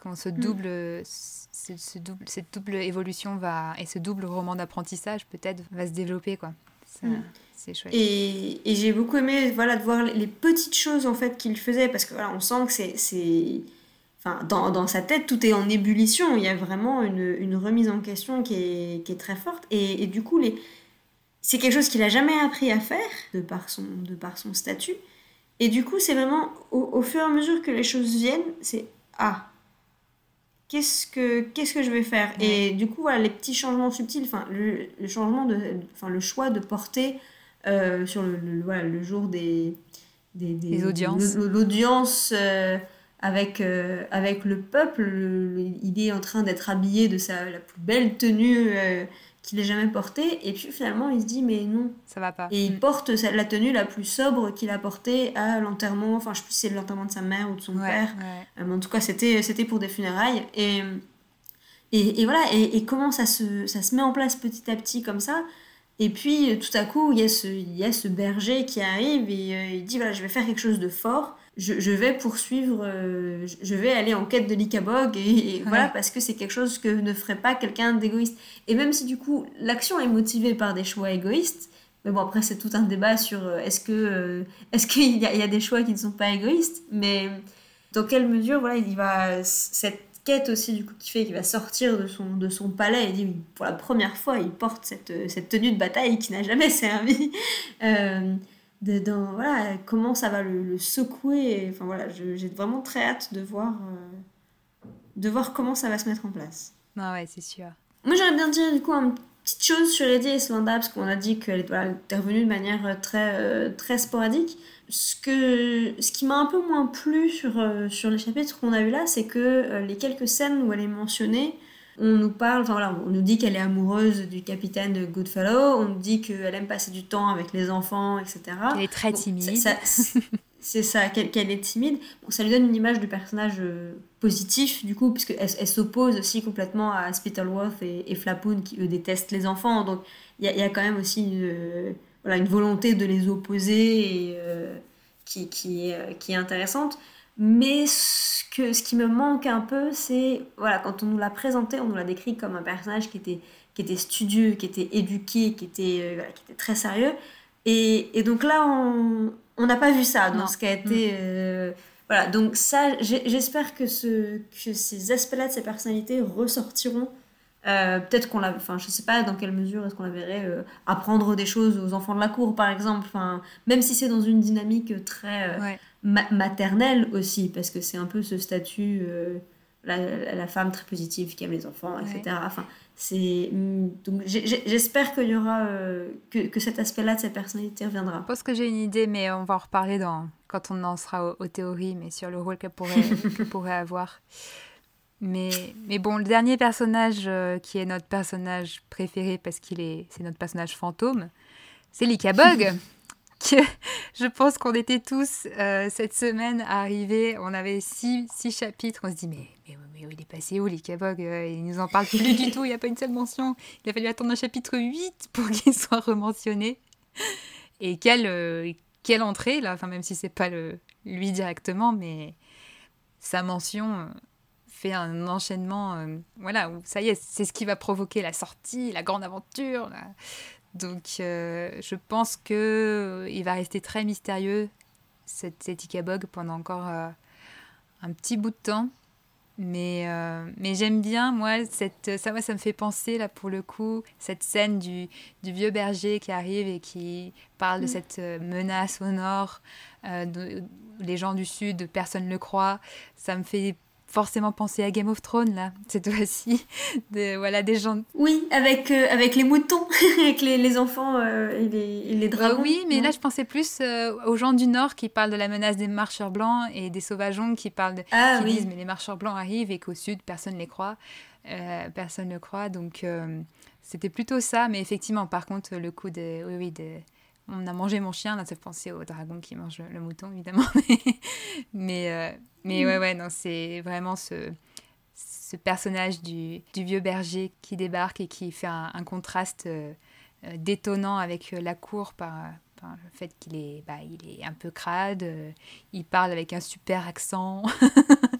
quand ce mm. double, ce, double, cette double évolution va et ce double roman d'apprentissage peut-être va se développer quoi.
Mm. C'est chouette. Et, et j'ai beaucoup aimé voilà de voir les petites choses en fait qu'il faisait parce que voilà on sent que c'est c'est enfin dans, dans, sa tête tout est en ébullition il y a vraiment une, une remise en question qui est, qui est très forte et, et, du coup les c'est quelque chose qu'il a jamais appris à faire de par son de par son statut et du coup c'est vraiment au, au fur et à mesure que les choses viennent c'est ah qu'est-ce que qu'est-ce que je vais faire et du coup voilà les petits changements subtils enfin le, changement de enfin le choix de porter euh, sur le, voilà, le jour des
des, des audiences.
l'audience euh, avec euh, avec le peuple. Il est en train d'être habillé de sa la plus belle tenue qu'il ait jamais porté et puis finalement il se dit mais non.
Ça va pas.
Et il mm. porte la tenue la plus sobre qu'il a portée à l'enterrement enfin je sais plus si c'est l'enterrement de sa mère ou de son père. euh, mais en tout cas c'était c'était pour des funérailles. Et et, et voilà et, et, comment ça se ça se met en place petit à petit comme ça. Et puis tout à coup il y a ce il y a ce berger qui arrive et euh, il dit voilà je vais faire quelque chose de fort je, vais poursuivre, euh, je vais aller en quête de l'Ikabog, et, voilà, parce que c'est quelque chose que ne ferait pas quelqu'un d'égoïste. Et même si du coup, l'action est motivée par des choix égoïstes, mais bon, après, c'est tout un débat sur euh, est-ce que euh, est-ce qu'il y, y, a des choix qui ne sont pas égoïstes, mais dans quelle mesure, voilà, il va. Cette quête aussi, du coup, qui fait qu'il va sortir de son, de son palais et dit, pour la première fois, il porte cette, cette tenue de bataille qui n'a jamais <laughs> servi de, dans, voilà, comment ça va le, secouer. Enfin voilà, j'ai vraiment très hâte de voir, euh, de voir comment ça va se mettre en place.
Ah ouais, c'est sûr.
Moi j'aimerais bien dire du coup une petite chose sur Eddie et Slanda, parce qu'on a dit qu'elle voilà, était revenue de manière très, euh, très sporadique. Ce, que, ce qui m'a un peu moins plu sur, euh, sur les chapitres qu'on a eu là, c'est que les quelques scènes où elle est mentionnée, on nous parle, enfin voilà, on nous dit qu'elle est amoureuse du capitaine de Goodfellow, on nous dit qu'elle aime passer du temps avec les enfants, etc.
Elle est très timide. <laughs>
c'est ça, qu'elle est timide. Bon, ça lui donne une image de personnage euh, positif, du coup, puisqu'elle elle, s'oppose aussi complètement à Spittleworth et, et Flapoon, qui eux détestent les enfants. Donc il y, y, a quand même aussi une, euh, voilà, une volonté de les opposer et, euh, qui, qui, qui est intéressante. Mais ce, que, ce qui me manque un peu, c'est, voilà, quand on nous l'a présenté, on nous l'a décrit comme un personnage qui était, qui était studieux, qui était éduqué, qui était, euh, qui était très sérieux. Et, et donc là, on n'a pas vu ça dans ce qui a été... Mm. Euh, voilà, donc ça, j'espère que, ce, que ces aspects-là de sa personnalité ressortiront euh, peut-être qu'on la, enfin, je sais pas dans quelle mesure est-ce qu'on la verrait apprendre des choses aux enfants de la cour, par exemple. Enfin, même si c'est dans une dynamique très, maternelle aussi, parce que c'est un peu ce statut, euh, la, femme très positive qui aime les enfants, etc. Enfin, c'est mm, donc j'espère qu'il y aura euh, que, que, cet aspect-là de sa personnalité reviendra.
Je pense que j'ai une idée, mais on va en reparler dans quand on en sera aux, théories, mais sur le rôle qu'elle pourrait, <laughs> pourrait avoir. Mais, mais bon, le dernier personnage euh, qui est notre personnage préféré parce qu'il est c'est notre personnage fantôme, c'est Lika Bog. <laughs> <laughs> je pense qu'on était tous euh, cette semaine arrivés, on avait six, six, chapitres, on se dit mais, mais, mais il est passé où les Kabog euh, Il nous en parle plus du tout, il n'y a pas une seule mention. Il a fallu attendre un chapitre 8 pour <laughs> qu'il soit rementionné. Et quelle, euh, quelle entrée là, enfin même si c'est pas lui directement, mais sa mention fait un enchaînement, voilà, ça y est, c'est ce qui va provoquer la sortie, la grande aventure. Donc je pense que il va rester très mystérieux cet, cet Ikabog pendant encore un petit bout de temps. Mais, euh, mais j'aime bien, moi, cette, ça, moi, ça me fait penser, là, pour le coup, cette scène du, du vieux berger qui arrive et qui parle de mm. cette euh, menace au nord. Euh, les gens du sud, personne ne le croit. Ça me fait forcément penser à Game of Thrones là <laughs> cette fois-ci de, voilà des gens
oui avec euh, avec les moutons <laughs> avec les, les enfants euh, et, les, les, dragons.
Oui mais là je pensais plus euh, aux gens du nord qui parlent de la menace des marcheurs blancs et des sauvageons qui parlent de, ah qui disent mais les marcheurs blancs arrivent et qu'au sud personne ne les croit personne ne croit donc c'était plutôt ça mais effectivement par contre le coup de oui oui de on a mangé mon chien, là, ça fait penser au dragon qui mange le mouton, évidemment. <laughs> mais, euh, mais, ouais, ouais, non, c'est vraiment ce, ce personnage du, vieux berger qui débarque et qui fait un, contraste euh, euh, détonnant avec la cour par, le fait qu'il est, bah, il est un peu crade, il parle avec un super accent.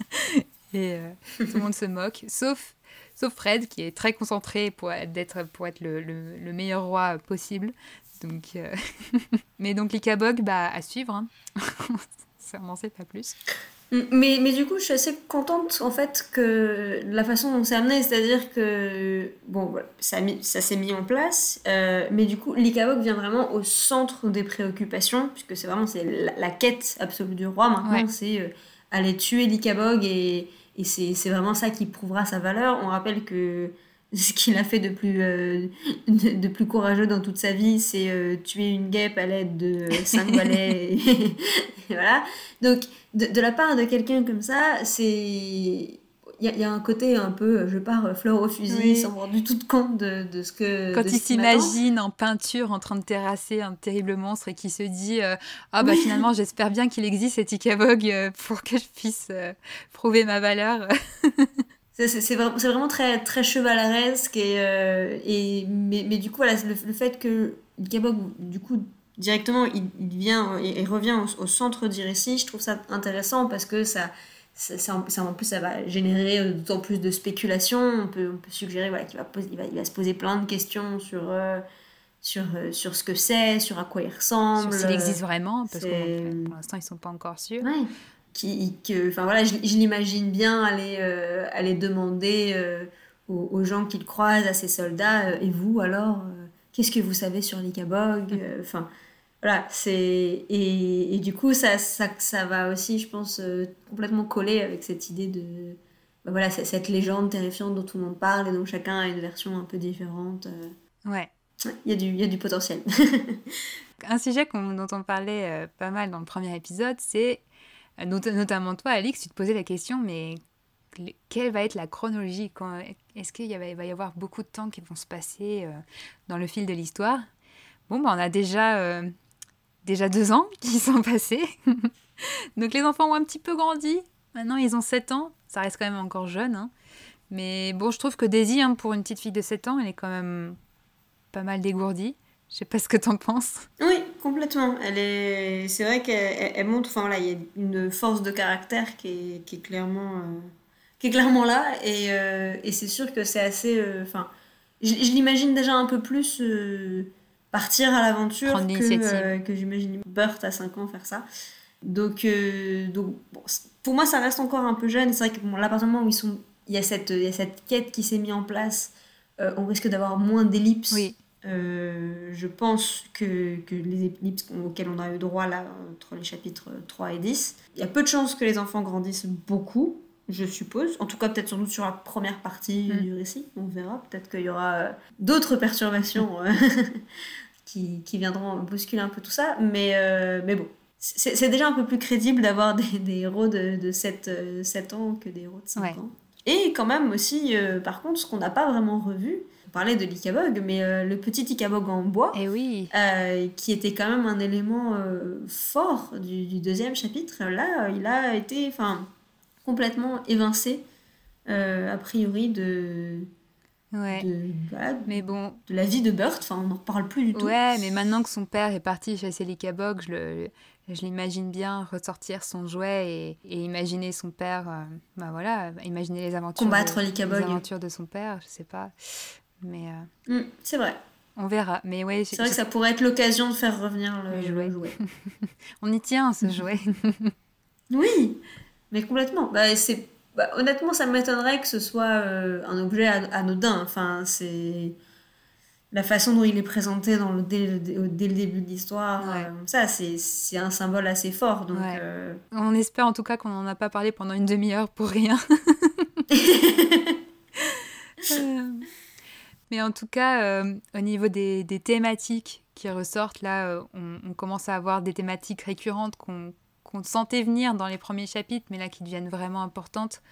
<laughs> et tout le monde se moque, sauf sauf Fred qui est très concentré pour être, pour être le, le meilleur roi possible. Donc, euh, <laughs> mais donc l'Ikabog, bah, à suivre. Hein. <laughs> Ça n'en sait pas plus.
Mais, mais du coup, je suis assez contente en fait que la façon dont c'est amené, c'est-à-dire que bon, ça, ça s'est mis en place, euh, mais du coup, l'Ikabog vient vraiment au centre des préoccupations, puisque c'est vraiment c'est la, quête absolue du roi maintenant, c'est euh, aller tuer l'Ikabog et, et c'est vraiment ça qui prouvera sa valeur. On rappelle que <laughs> ce qu'il a fait de plus, euh, de, plus courageux dans toute sa vie, c'est euh, tuer une guêpe à l'aide de cinq <laughs> balais. <laughs> et, voilà. Donc, de, la part de quelqu'un comme ça, c'est. Il y, a un côté un peu, je pars fleur au fusil, sans rendre du tout compte de, de ce que.
Quand il s'imagine en peinture en train de terrasser un terrible monstre et qui se dit euh, Ah, bah finalement, j'espère bien qu'il existe cet Ikabog pour que je puisse prouver ma valeur.
C'est vraiment très, très chevaleresque. Et, euh, et, mais, mais, du coup, voilà, le, fait que Gabog, du coup, directement, il, vient et, revient au, centre du récit, je trouve ça intéressant parce que ça, ça, en plus, ça va générer d'autant plus de spéculation. On peut, on peut suggérer voilà, qu'il va, il va, il va se poser plein de questions sur. Euh, sur, euh, sur ce que c'est, sur à quoi il ressemble.
S'il existe vraiment, parce que pour l'instant, ils ne sont pas encore sûrs.
Ouais qui, que, enfin voilà, je, l'imagine bien aller, euh, aller demander euh, aux, gens qu'il croise, à ses soldats, euh, et vous alors, qu'est-ce que vous savez sur l'Ikabog mm. Enfin, voilà, c'est et, et, du coup ça, ça, ça, va aussi, je pense, complètement coller avec cette idée de bah voilà cette légende terrifiante dont tout le monde parle et dont chacun a une version un peu différente.
Ouais.
Il y, a du, il y a du potentiel. <laughs>
un sujet dont on parlait pas mal dans le premier épisode, c'est notamment toi, Alix, tu te posais la question, mais quelle va être la chronologie Est-ce qu'il va y avoir beaucoup de temps qui vont se passer euh, dans le fil de l'histoire? Bon, bah, on a déjà, euh, déjà deux ans <laughs> qui sont passés. <laughs> Donc les enfants ont un petit peu grandi. Maintenant, ils ont 7 ans. Ça reste quand même encore jeune. Hein. Mais bon, je trouve que Daisy, hein, pour une petite fille de 7 ans, elle est quand même pas mal dégourdie. Je sais pas ce que t'en penses.
Oui, complètement. Elle est, c'est vrai qu'elle elle montre, enfin là, il y a une force de caractère qui est, qui est clairement, euh, qui est clairement là, et, euh, et c'est sûr que c'est assez, euh, enfin, je, l'imagine déjà un peu plus partir à l'aventure que, que j'imagine Burt à 5 ans faire ça. Donc, donc bon, pour moi, ça reste encore un peu jeune. C'est vrai que bon, l'appartement où ils sont, il y a cette, il y a cette quête qui s'est mise en place. on risque d'avoir moins d'ellipses.
Oui
je pense que, que, les ellipses auxquelles on a eu droit là, entre les chapitres 3 et 10, il y a peu de chances que les enfants grandissent beaucoup, je suppose. En tout cas, peut-être surtout sur la première partie mm. du récit, on verra. Peut-être qu'il y aura euh, d'autres perturbations euh, <laughs> qui, qui, viendront bousculer un peu tout ça. Mais, mais bon, c'est déjà un peu plus crédible d'avoir des, des, héros de, de 7, 7, ans que des héros de 5 ans. Et quand même aussi, par contre, ce qu'on n'a pas vraiment revu, on parlait de l'Ikabog, mais euh, le petit Ikabog en bois,
eh oui.
Euh, qui était quand même un élément euh, fort du, deuxième chapitre, là, il a été complètement évincé, a priori, de,
Ouais. mais bon.
de la vie de Burt, enfin on n'en parle plus du tout.
Ouais, mais maintenant que son père est parti chasser l'Ikabog, je, le, je l'imagine bien ressortir son jouet et, et imaginer son père, bah voilà, imaginer les aventures.
Combattre l'Ikabog.
Les aventures de son père, je sais pas. Mais
euh, mm, c'est vrai.
On verra. Mais ouais,
c'est vrai que ça pourrait être l'occasion de faire revenir le, jouet. <laughs>
On y tient, ce jouet.
oui, mais complètement. Bah, c'est... Bah, honnêtement, ça m'étonnerait que ce soit euh, un objet anodin. Enfin, c'est la façon dont il est présenté dans le, dès, le, dès le début de l'histoire, euh, ça, c'est un symbole assez fort. Donc, euh,
On espère en tout cas qu'on n'en a pas parlé pendant une demi-heure pour rien. <laughs> Euh, mais en tout cas, au niveau des, des, thématiques qui ressortent, là, on, commence à avoir des thématiques récurrentes qu'on sentait venir dans les premiers chapitres, mais là qui deviennent vraiment importantes.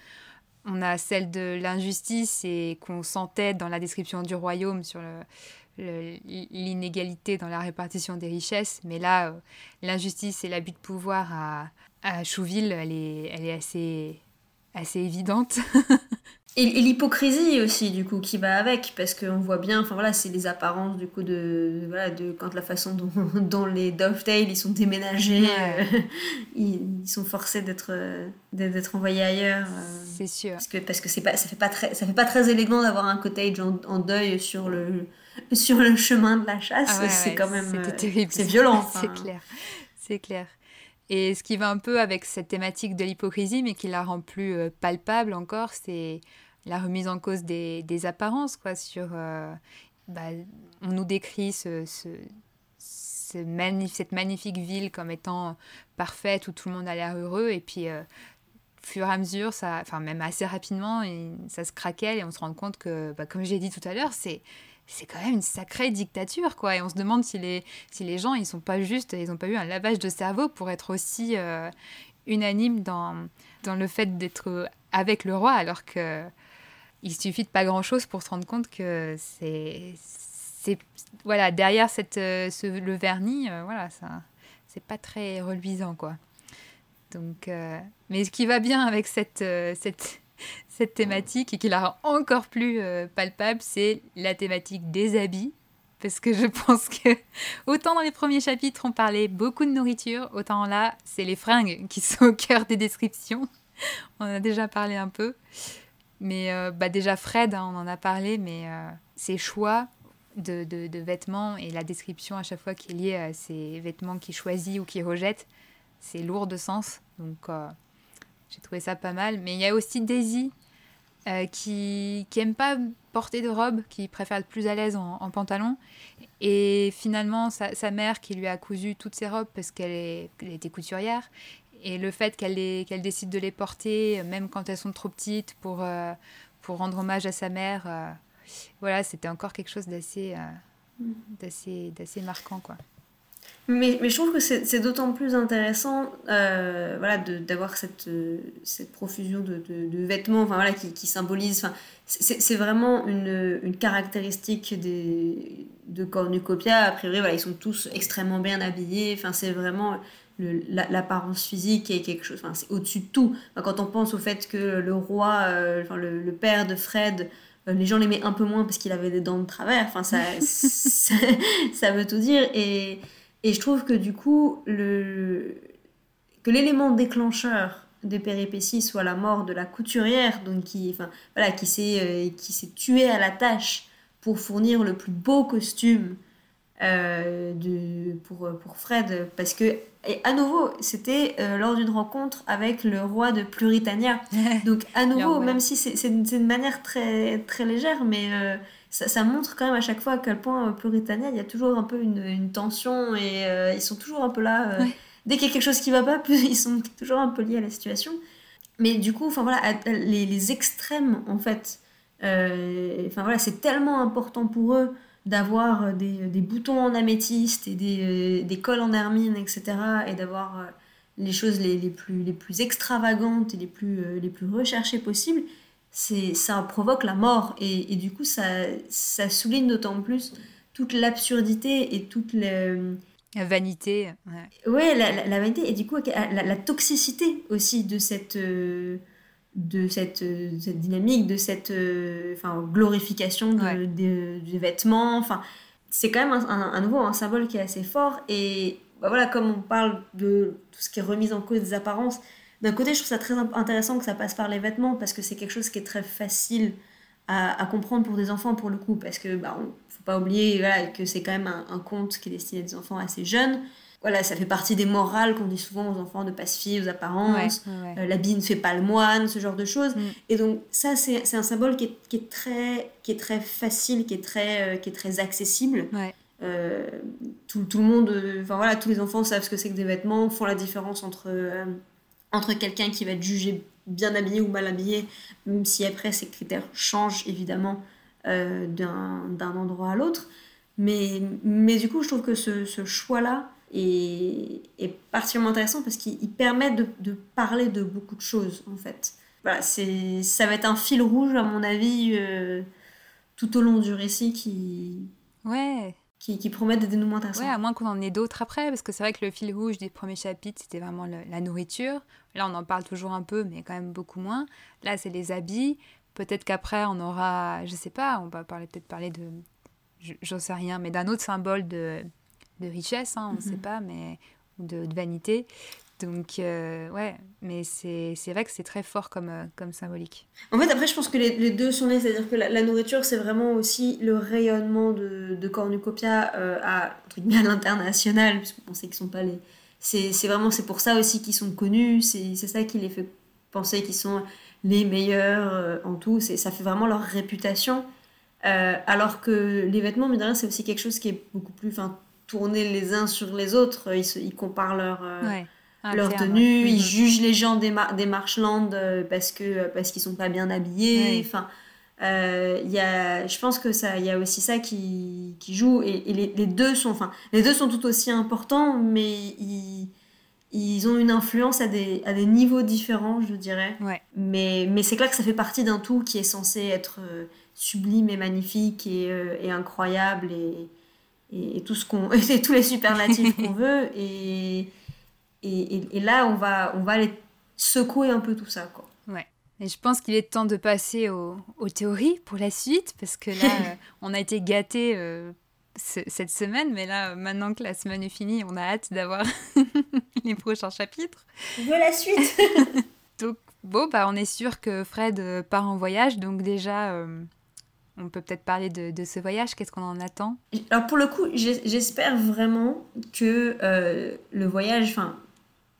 On a celle de l'injustice et qu'on sentait dans la description du royaume sur l'inégalité dans la répartition des richesses. Mais là, euh, l'injustice et l'abus de pouvoir à, Chouville, elle est, assez évidente. <laughs>
Et, l'hypocrisie aussi, du coup, qui va avec, parce qu'on voit bien, enfin voilà, c'est les apparences, du coup, de, voilà, de quand la façon dont, <laughs> dont les Dovetail, ils sont déménagés, euh, <laughs> ils, sont forcés d'être d'être envoyés ailleurs. Euh,
c'est sûr.
Parce que, parce que pas, ça fait pas très, ça fait pas très élégant d'avoir un cottage en, deuil sur le, sur le chemin de la chasse. Ah c'est quand même... C'est violent. <laughs>
c'est clair. C'est clair. Et ce qui va un peu avec cette thématique de l'hypocrisie, mais qui la rend plus euh, palpable encore, c'est la remise en cause des, apparences, quoi, sur... Euh, bah, on nous décrit ce, ce, cette magnifique ville comme étant parfaite, où tout le monde a l'air heureux, et puis... Euh, fur et à mesure, enfin même assez rapidement, ça se craquelle et on se rend compte que, bah, comme j'ai dit tout à l'heure, c'est c'est quand même une sacrée dictature, quoi. Et on se demande si les, si les gens, ils sont pas juste, ils n'ont pas eu un lavage de cerveau pour être aussi euh, unanimes dans, dans le fait d'être avec le roi, alors que il suffit de pas grand-chose pour se rendre compte que c'est... Voilà, derrière cette, euh, ce, le vernis, euh, voilà, ça c'est pas très reluisant, quoi. Donc, mais ce qui va bien avec cette, cette cette thématique et qui la rend encore plus euh, palpable, c'est la thématique des habits. Parce que je <laughs> pense que autant dans les premiers chapitres on parlait beaucoup de nourriture, autant là c'est les fringues qui sont au cœur des descriptions. <laughs> On a déjà parlé un peu. Mais euh, bah déjà Fred, hein, on en a parlé, mais euh, ses choix de, de, vêtements et la description à chaque fois qui est liée à ces vêtements qu'il choisit ou qu'il rejette, c'est lourd de sens. Donc j'ai trouvé ça pas mal. Mais il y a aussi Daisy euh, qui n'aime pas porter de robe, qui préfère être plus à l'aise en, pantalon. Et finalement, sa, mère qui lui a cousu toutes ses robes parce qu'elle était couturière. Et le fait qu'elle décide de les porter, même quand elles sont trop petites, pour, euh, pour rendre hommage à sa mère, euh, voilà, c'était encore quelque chose d'assez d'assez marquant. quoi.
Mais, mais, je trouve que c'est d'autant plus intéressant euh, voilà, d'avoir cette, euh, cette profusion de, de, vêtements enfin, voilà, qui, qui symbolise. Enfin, c'est vraiment une, une, caractéristique des, de cornucopia. A priori, voilà, ils sont tous extrêmement bien habillés. Enfin, c'est vraiment l'apparence physique et quelque chose. Enfin, c'est au-dessus de tout. quand on pense au fait que le roi, euh, enfin, le, père de Fred, les gens l'aimaient un peu moins parce qu'il avait des dents de travers. Enfin, ça, <laughs> ça, ça veut tout dire. Et. Et je trouve que du coup, le... que l'élément déclencheur des péripéties soit la mort de la couturière, donc qui, enfin, voilà, qui s'est euh, qui s'est tuée à la tâche pour fournir le plus beau costume euh, de, pour, pour Fred, parce que, et à nouveau, c'était euh, lors d'une rencontre avec le roi de Pluritania. <laughs> Donc, à nouveau, même si c'est une manière très, très légère, mais ça, montre quand même à chaque fois à quel point euh, Pluritania, il y a toujours un peu une, tension et euh, ils sont toujours un peu là. Euh, dès qu'il y a quelque chose qui va pas, <laughs> ils sont toujours un peu liés à la situation. Mais du coup, enfin voilà, les, les extrêmes en fait, enfin voilà, c'est tellement important pour eux d'avoir des, des, boutons en améthyste et des, des cols en hermine, etc. et d'avoir les choses les, les, plus, les plus extravagantes et les plus, les plus recherchées possibles ça provoque la mort. Et, et du coup ça, ça souligne d'autant plus toute l'absurdité et toute la
vanité
ouais, la, la, vanité et du coup la, la toxicité aussi de cette euh, de cette, cette dynamique de cette euh, enfin glorification de, des vêtements. Enfin c'est quand même un, un, nouveau un symbole qui est assez fort. Et bah voilà comme on parle de tout ce qui est remise en cause des apparences d'un côté, je trouve ça très intéressant que ça passe par les vêtements parce que c'est quelque chose qui est très facile à, comprendre pour des enfants pour le coup, parce que bah, faut pas oublier voilà, que c'est quand même un, un, conte qui est destiné à des enfants assez jeunes. Voilà, ça fait partie des morales qu'on dit souvent aux enfants de pas se fier aux apparences, euh, l'habit ne fait pas le moine, ce genre de choses. Mm. Et donc ça, c'est un symbole qui est, qui est, très, qui est très facile, qui est très, euh, qui est très accessible. Euh, tout, tout, le monde, enfin voilà, tous les enfants savent ce que c'est que des vêtements, font la différence entre, entre quelqu'un qui va être jugé bien habillé ou mal habillé, même si après ces critères changent évidemment euh, d'un endroit à l'autre. Mais, mais du coup, je trouve que ce, ce choix-là est, particulièrement intéressant parce qu'il permet de, de, parler de beaucoup de choses en fait. Voilà, ça va être un fil rouge à mon avis euh, tout au long du récit qui,
ouais
qui, qui promettent des dénouements intéressants.
Ouais, à moins qu'on en ait d'autres après, parce que c'est vrai que le fil rouge des premiers chapitres, c'était vraiment la nourriture. Là, on en parle toujours un peu, mais quand même beaucoup moins. Là, c'est les habits. Peut-être qu'après, on aura, je sais pas, on va parler peut-être parler de, j'en sais rien, mais d'un autre symbole de, de richesse, hein, on ne sait mhm. pas, mais de vanité. Donc, euh, ouais, mais c'est vrai que c'est très fort comme, euh, comme symbolique.
En fait, après, je pense que les, les deux sont nés, c'est-à-dire que la, nourriture, c'est vraiment aussi le rayonnement de, de Cornucopia euh, à, à l'international, puisqu'on sait qu'ils sont pas les. C'est vraiment, c'est pour ça aussi qu'ils sont connus, c'est ça qui les fait penser qu'ils sont les meilleurs en tout, ça fait vraiment leur réputation. alors que les vêtements, mais c'est aussi quelque chose qui est beaucoup plus tourné les uns sur les autres, ils, ils comparent leur. Ah, leur tenue, ils jugent les gens des, des marshlands euh, parce que euh, parce qu'ils sont pas bien habillés. Enfin, euh, y a, je pense que ça, il y a aussi ça qui, qui joue et, les, les, deux sont, enfin, les deux sont tout aussi importants, mais ils, ils ont une influence à des, à des niveaux différents, je dirais.
Ouais.
Mais, mais c'est clair que ça fait partie d'un tout qui est censé être sublime et magnifique et, et incroyable et, et, tout ce qu'on, <laughs> tous les superlatifs <laughs> qu'on veut et et, et, là, on va, on va aller secouer un peu tout ça. Quoi.
Ouais. Et je pense qu'il est temps de passer aux, aux, théories pour la suite, parce que là, <laughs> euh, on a été gâtés euh, cette semaine, mais là, maintenant que la semaine est finie, on a hâte d'avoir <laughs> les prochains chapitres.
Veux la suite <laughs>
Donc, bon, bah, on est sûr que Fred euh, part en voyage, donc déjà on peut peut-être parler de, de, ce voyage. Qu'est-ce qu'on en attend?
Alors pour le coup, j'espère vraiment que le voyage, enfin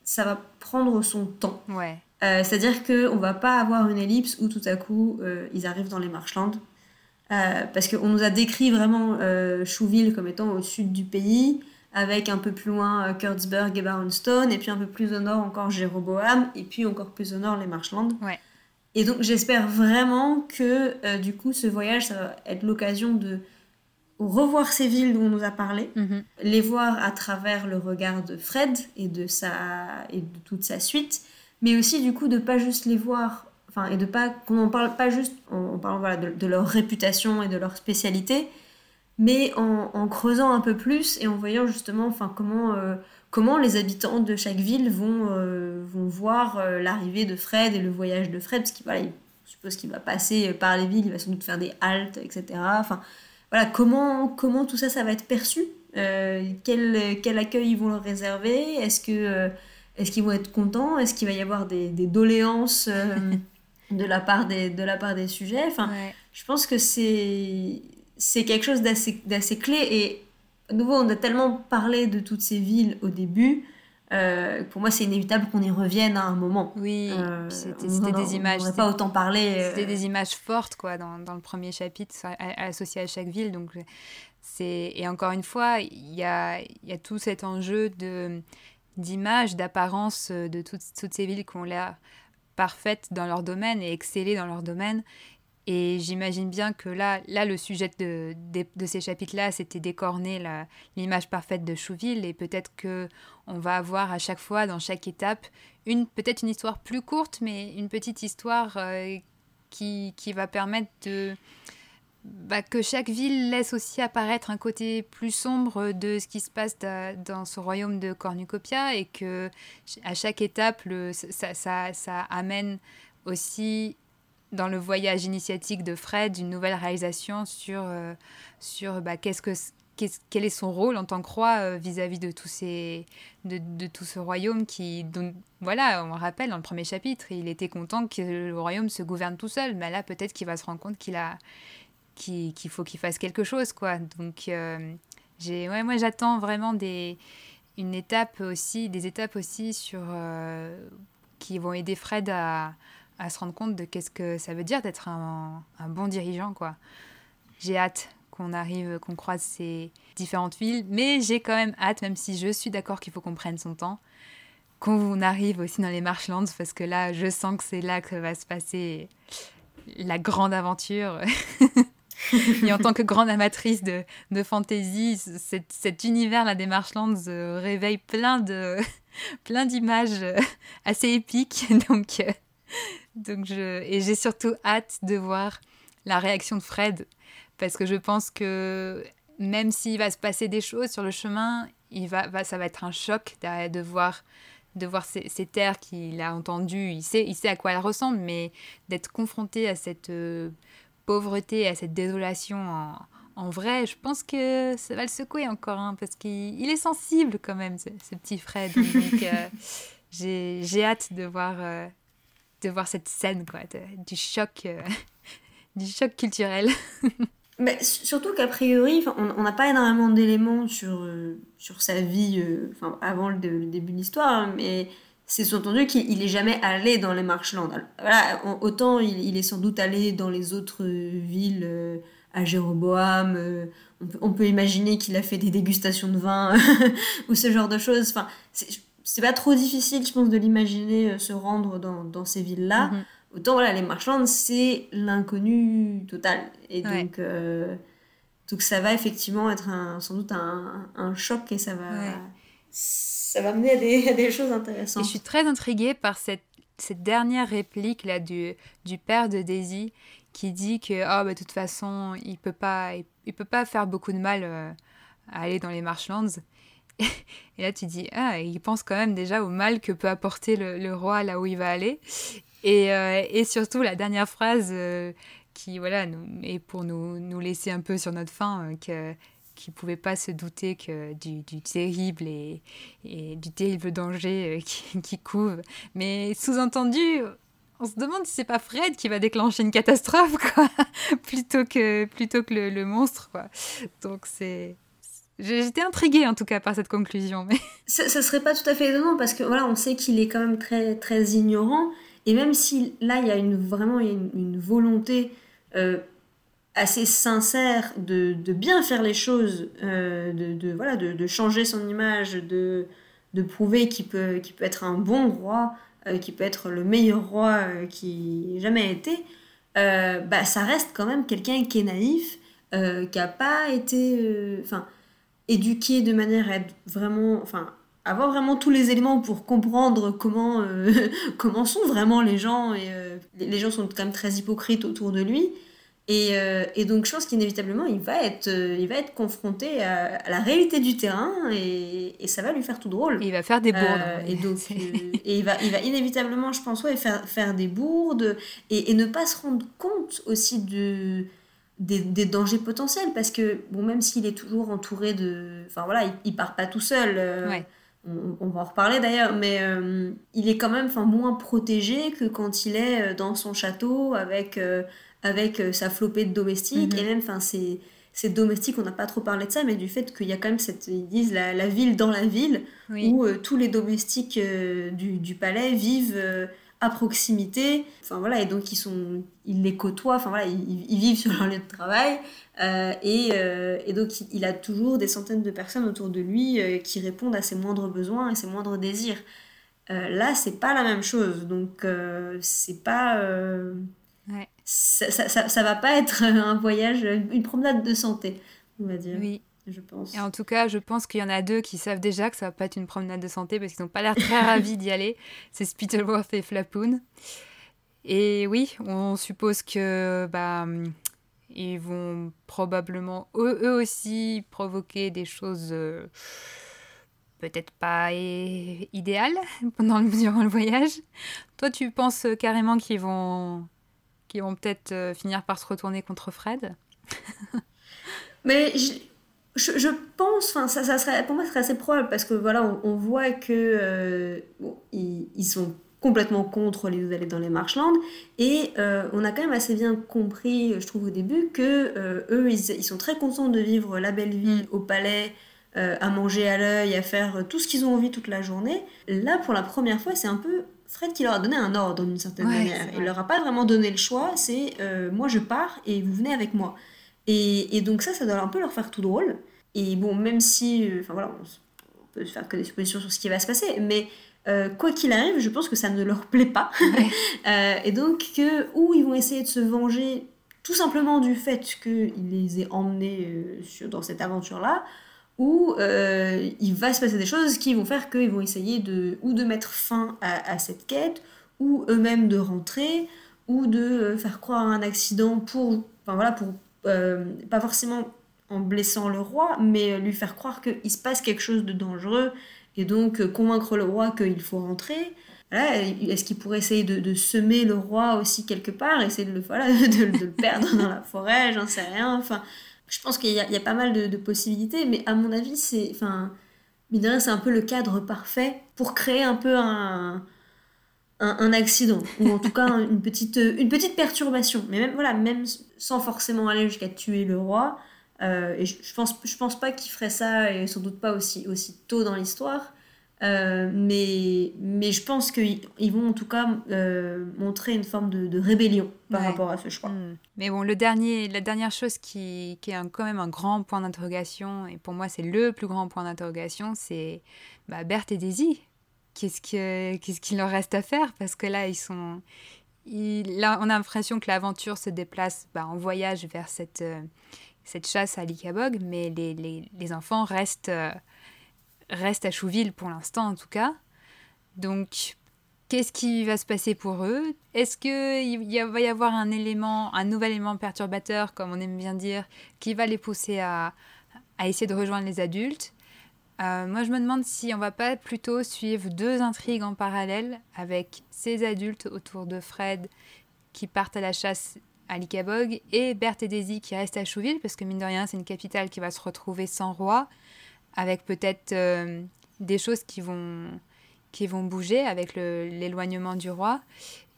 ça va prendre son temps.
Ouais.
Euh, c'est-à-dire qu'on va pas avoir une ellipse où tout à coup euh, ils arrivent dans les Marshlands. Euh, parce qu'on nous a décrit vraiment Chouville comme étant au sud du pays, avec un peu plus loin Kurtzburg et Barnstone, et puis un peu plus au nord encore Jéroboam, et puis encore plus au nord les Marshlands.
Ouais.
Et donc j'espère vraiment que du coup ce voyage, ça va être l'occasion de revoir ces villes dont on nous a parlé,
mhm.
les voir à travers le regard de Fred et de, sa, et de toute sa suite, mais aussi du coup de pas juste les voir, enfin, et de pas qu'on en parle pas juste en, parlant voilà, de, leur réputation et de leur spécialité, mais en, creusant un peu plus et en voyant justement enfin, comment, euh, comment les habitants de chaque ville vont, euh, vont voir euh, l'arrivée de Fred et le voyage de Fred, parce qu'il voilà, je suppose qu'il va passer par les villes, il va sans doute faire des haltes, etc. Enfin, voilà, comment, comment tout ça, ça va être perçu? Euh, quel, quel, accueil ils vont leur réserver? Est-ce que euh, est-ce qu'ils vont être contents? Est-ce qu'il va y avoir des, des doléances euh, <laughs> de, la part des, de la part des sujets? Enfin, Je pense que c'est, c'est quelque chose d'assez, d'assez clé. Et à nouveau, on a tellement parlé de toutes ces villes au début euh, pour moi, c'est inévitable qu'on y revienne à un moment.
Oui, euh, c'était des images.
On pas autant parlé.
Euh, c'était des images fortes, quoi, dans, dans le premier chapitre, associées à chaque ville. Donc, c'est et encore une fois, il y a, y a tout cet enjeu de d'image, d'apparence de toutes, toutes ces villes qui ont l'air parfaites dans leur domaine et exceller dans leur domaine. Et j'imagine bien que là, là le sujet de, de, ces chapitres-là, c'était d'écorner l'image parfaite de Chouville. Et peut-être que on va avoir à chaque fois, dans chaque étape, une peut-être une histoire plus courte, mais une petite histoire euh, qui, qui, va permettre de, bah, que chaque ville laisse aussi apparaître un côté plus sombre de ce qui se passe dans ce royaume de Cornucopia et que à chaque étape, le, ça, ça, ça amène aussi dans le voyage initiatique de Fred, une nouvelle réalisation sur, euh, sur bah, qu'est-ce que quel est son rôle en tant que roi euh, vis-à-vis de, tous ces, de, tout ce royaume qui, voilà, on rappelle dans le premier chapitre, il était content que le royaume se gouverne tout seul, mais là peut-être qu'il va se rendre compte qu'il a qu'il faut qu'il fasse quelque chose, quoi. Donc, euh, j'ai, ouais, moi j'attends vraiment des, une étape aussi, des étapes aussi sur qui vont aider Fred à se rendre compte de qu'est-ce que ça veut dire d'être un, bon dirigeant, quoi. J'ai hâte qu'on arrive, qu'on croise ces différentes villes. Mais j'ai quand même hâte, même si je suis d'accord qu'il faut qu'on prenne son temps, qu'on arrive aussi dans les Marshlands, parce que là, je sens que c'est là que va se passer la grande aventure. <laughs> Et en tant que grande amatrice de, de fantasy, cet, univers-là des Marshlands euh, réveille plein de <laughs> plein d'images assez épiques. Donc, euh, donc je, et j'ai surtout hâte de voir la réaction de Fred parce que je pense que même s'il va se passer des choses sur le chemin, il va, ça va être un choc de voir, de voir ces, terres qu'il a entendues. Il sait, il sait à quoi elles ressemblent, mais d'être confronté à cette euh, pauvreté, à cette désolation en, vrai, je pense que ça va le secouer encore, hein, parce qu'il est sensible quand même, ce, petit Fred. Donc euh, <laughs> j'ai hâte de voir, euh, de voir cette scène, quoi, du choc. <laughs> du choc culturel. <laughs>
Mais surtout qu'a priori, on n'a pas énormément d'éléments sur, euh, sur sa vie euh, avant le, début de l'histoire, hein, mais c'est sous-entendu qu'il n'est jamais allé dans les Marshlands. Voilà, autant il, est sans doute allé dans les autres villes, euh, à Jéroboam, on peut, on, peut, imaginer qu'il a fait des dégustations de vin <laughs> ou ce genre de choses. Enfin, c'est pas trop difficile, je pense, de l'imaginer se rendre dans, dans ces villes-là. Mm-hmm. Autant, voilà, les marchandes, c'est l'inconnu total. Et donc, euh, donc, ça va effectivement être un, sans doute un, un, choc et ça va, ça va mener à des, à des, choses intéressantes.
Et je suis très intriguée par cette, cette dernière réplique là du, du père de Daisy qui dit que oh, bah, de toute façon, il peut pas, il, peut pas faire beaucoup de mal euh, à aller dans les Marshlands. <laughs> Et là, tu dis, ah, il pense quand même déjà au mal que peut apporter le, roi là où il va aller. Et, euh, et, surtout, la dernière phrase euh, qui, voilà, nous, est pour nous, nous laisser un peu sur notre faim, euh, que, qui ne pouvait pas se douter que du, terrible et, du terrible danger <laughs> qui, qui couve. Mais sous-entendu, on se demande si c'est pas Fred qui va déclencher une catastrophe, quoi, <laughs> plutôt que, plutôt que le, le monstre, quoi. Donc c'est... J'étais intriguée en tout cas par cette conclusion. Mais... <laughs>
Ça, ça serait pas tout à fait étonnant parce que voilà, on sait qu'il est quand même très, très ignorant et même si là, il y a une, vraiment une, volonté euh, assez sincère de, de, bien faire les choses, euh, de, voilà, de, changer son image, de, de prouver qu'il peut, qu'il peut être un bon roi, euh, qu'il peut être le meilleur roi qui ait jamais été, bah, ça reste quand même quelqu'un qui est naïf, qui n'a pas été enfin éduqué de manière à être vraiment... Enfin, avoir vraiment tous les éléments pour comprendre comment, euh, <laughs> comment sont vraiment les gens. Et euh, les gens sont quand même très hypocrites autour de lui. Et, euh, et donc je pense qu'inévitablement, il, va être, il va être confronté à, la réalité du terrain et, et, ça va lui faire tout drôle.
il va faire des bourdes.
et donc <laughs> et il, va, il va inévitablement, je pense, ouais, faire, faire des bourdes et, et ne pas se rendre compte aussi de... Des, des, dangers potentiels parce que bon même s'il est toujours entouré de enfin voilà il, il part pas tout seul ouais on, va en reparler d'ailleurs, mais euh, il est quand même moins protégé que quand il est euh, dans son château avec, euh, avec sa flopée de domestiques. Mhm. Et même, enfin, ces, ces domestiques, on n'a pas trop parlé de ça, mais du fait qu'il y a quand même cette, ils disent la, la ville dans la ville, où tous les domestiques du, du, palais vivent à proximité. Enfin voilà, et donc ils, sont, ils les côtoient, enfin voilà, ils, ils vivent sur leur lieu de travail. Euh, et, euh, et, donc il, a toujours des centaines de personnes autour de lui euh, qui répondent à ses moindres besoins et ses moindres désirs. là, c'est pas la même chose. Donc c'est pas. Ouais. Ça, ça, ça, va pas être <laughs> un voyage, une promenade de santé, on va dire.
Oui. Je pense. Et en tout cas, je pense qu'il y en a deux qui savent déjà que ça va pas être une promenade de santé parce qu'ils n'ont pas l'air très ravis d'y aller. <laughs> C'est Spittleworth et Flapoon. Et oui, on suppose que bah, ils vont probablement eux, aussi provoquer des choses euh, peut-être pas idéales pendant le, durant le voyage. Toi, tu penses carrément qu'ils vont, qu'ils vont peut-être euh, finir par se retourner contre Fred?
Mais je, je, pense, enfin, ça, ça serait, pour moi, ce serait assez probable parce que voilà, on, voit que euh, ils, ils, sont complètement contre les aller dans les marshlands et euh, on a quand même assez bien compris, je trouve au début, que euh, eux, ils, ils, sont très contents de vivre la belle vie mm. au palais, à manger à l'œil, à faire tout ce qu'ils ont envie toute la journée. Là, pour la première fois, c'est un peu Fred qui leur a donné un ordre d'une certaine manière. Il leur a pas vraiment donné le choix, c'est moi je pars et vous venez avec moi. Et, et, donc ça, ça doit un peu leur faire tout drôle. Et bon, même si, euh, enfin voilà, on, peut faire que des suppositions sur ce qui va se passer, mais euh, quoi qu'il arrive, je pense que ça ne leur plaît pas. <laughs> Euh, et donc, que, ou ils vont essayer de se venger tout simplement du fait qu'ils les aient emmenés sur, dans cette aventure-là, ou il va se passer des choses qui vont faire qu'ils vont essayer de, ou de mettre fin à, à cette quête, ou eux-mêmes de rentrer, ou de faire croire à un accident pour, enfin voilà, pour pas forcément en blessant le roi, mais lui faire croire qu'il se passe quelque chose de dangereux et donc euh, convaincre le roi qu'il faut rentrer. Est-ce qu'il pourrait essayer de, semer le roi aussi quelque part, essayer de le, voilà, <laughs> de, le perdre dans la forêt, j'en sais rien. Enfin, je pense qu'il y, a pas mal de, possibilités, mais à mon avis, c'est, enfin, c'est un peu le cadre parfait pour créer un peu un, un, accident, ou en tout cas une petite, une petite perturbation. Mais même, voilà, même sans forcément aller jusqu'à tuer le roi, euh, et je, je, pense, je pense pas qu'ils feraient ça, et sans doute pas aussi, aussi tôt dans l'histoire. Euh, mais, mais je pense qu'ils vont en tout cas euh, montrer une forme de, de rébellion par rapport à ce choix. Hmm.
Mais bon, le dernier, la dernière chose qui, qui est quand même un grand point d'interrogation, et pour moi c'est le plus grand point d'interrogation, c'est bah, Berthe et Daisy. Qu'est-ce qu'il leur reste à faire? Parce que là, ils sont... là, on a l'impression que l'aventure se déplace bah, en voyage vers cette cette chasse à l'Ikabog, mais les, les, enfants restent, euh, restent à Chouville pour l'instant en tout cas. Donc, qu'est-ce qui va se passer pour eux? Est-ce qu'il va y avoir un élément, un nouvel élément perturbateur, comme on aime bien dire, qui va les pousser à, à essayer de rejoindre les adultes? Euh, moi, je me demande si on va pas plutôt suivre deux intrigues en parallèle avec ces adultes autour de Fred qui partent à la chasse à Likabog et Berthe et Daisy qui restent à Chouville parce que mine de rien c'est une capitale qui va se retrouver sans roi avec peut-être euh, des choses qui vont qui vont bouger avec l'éloignement du roi.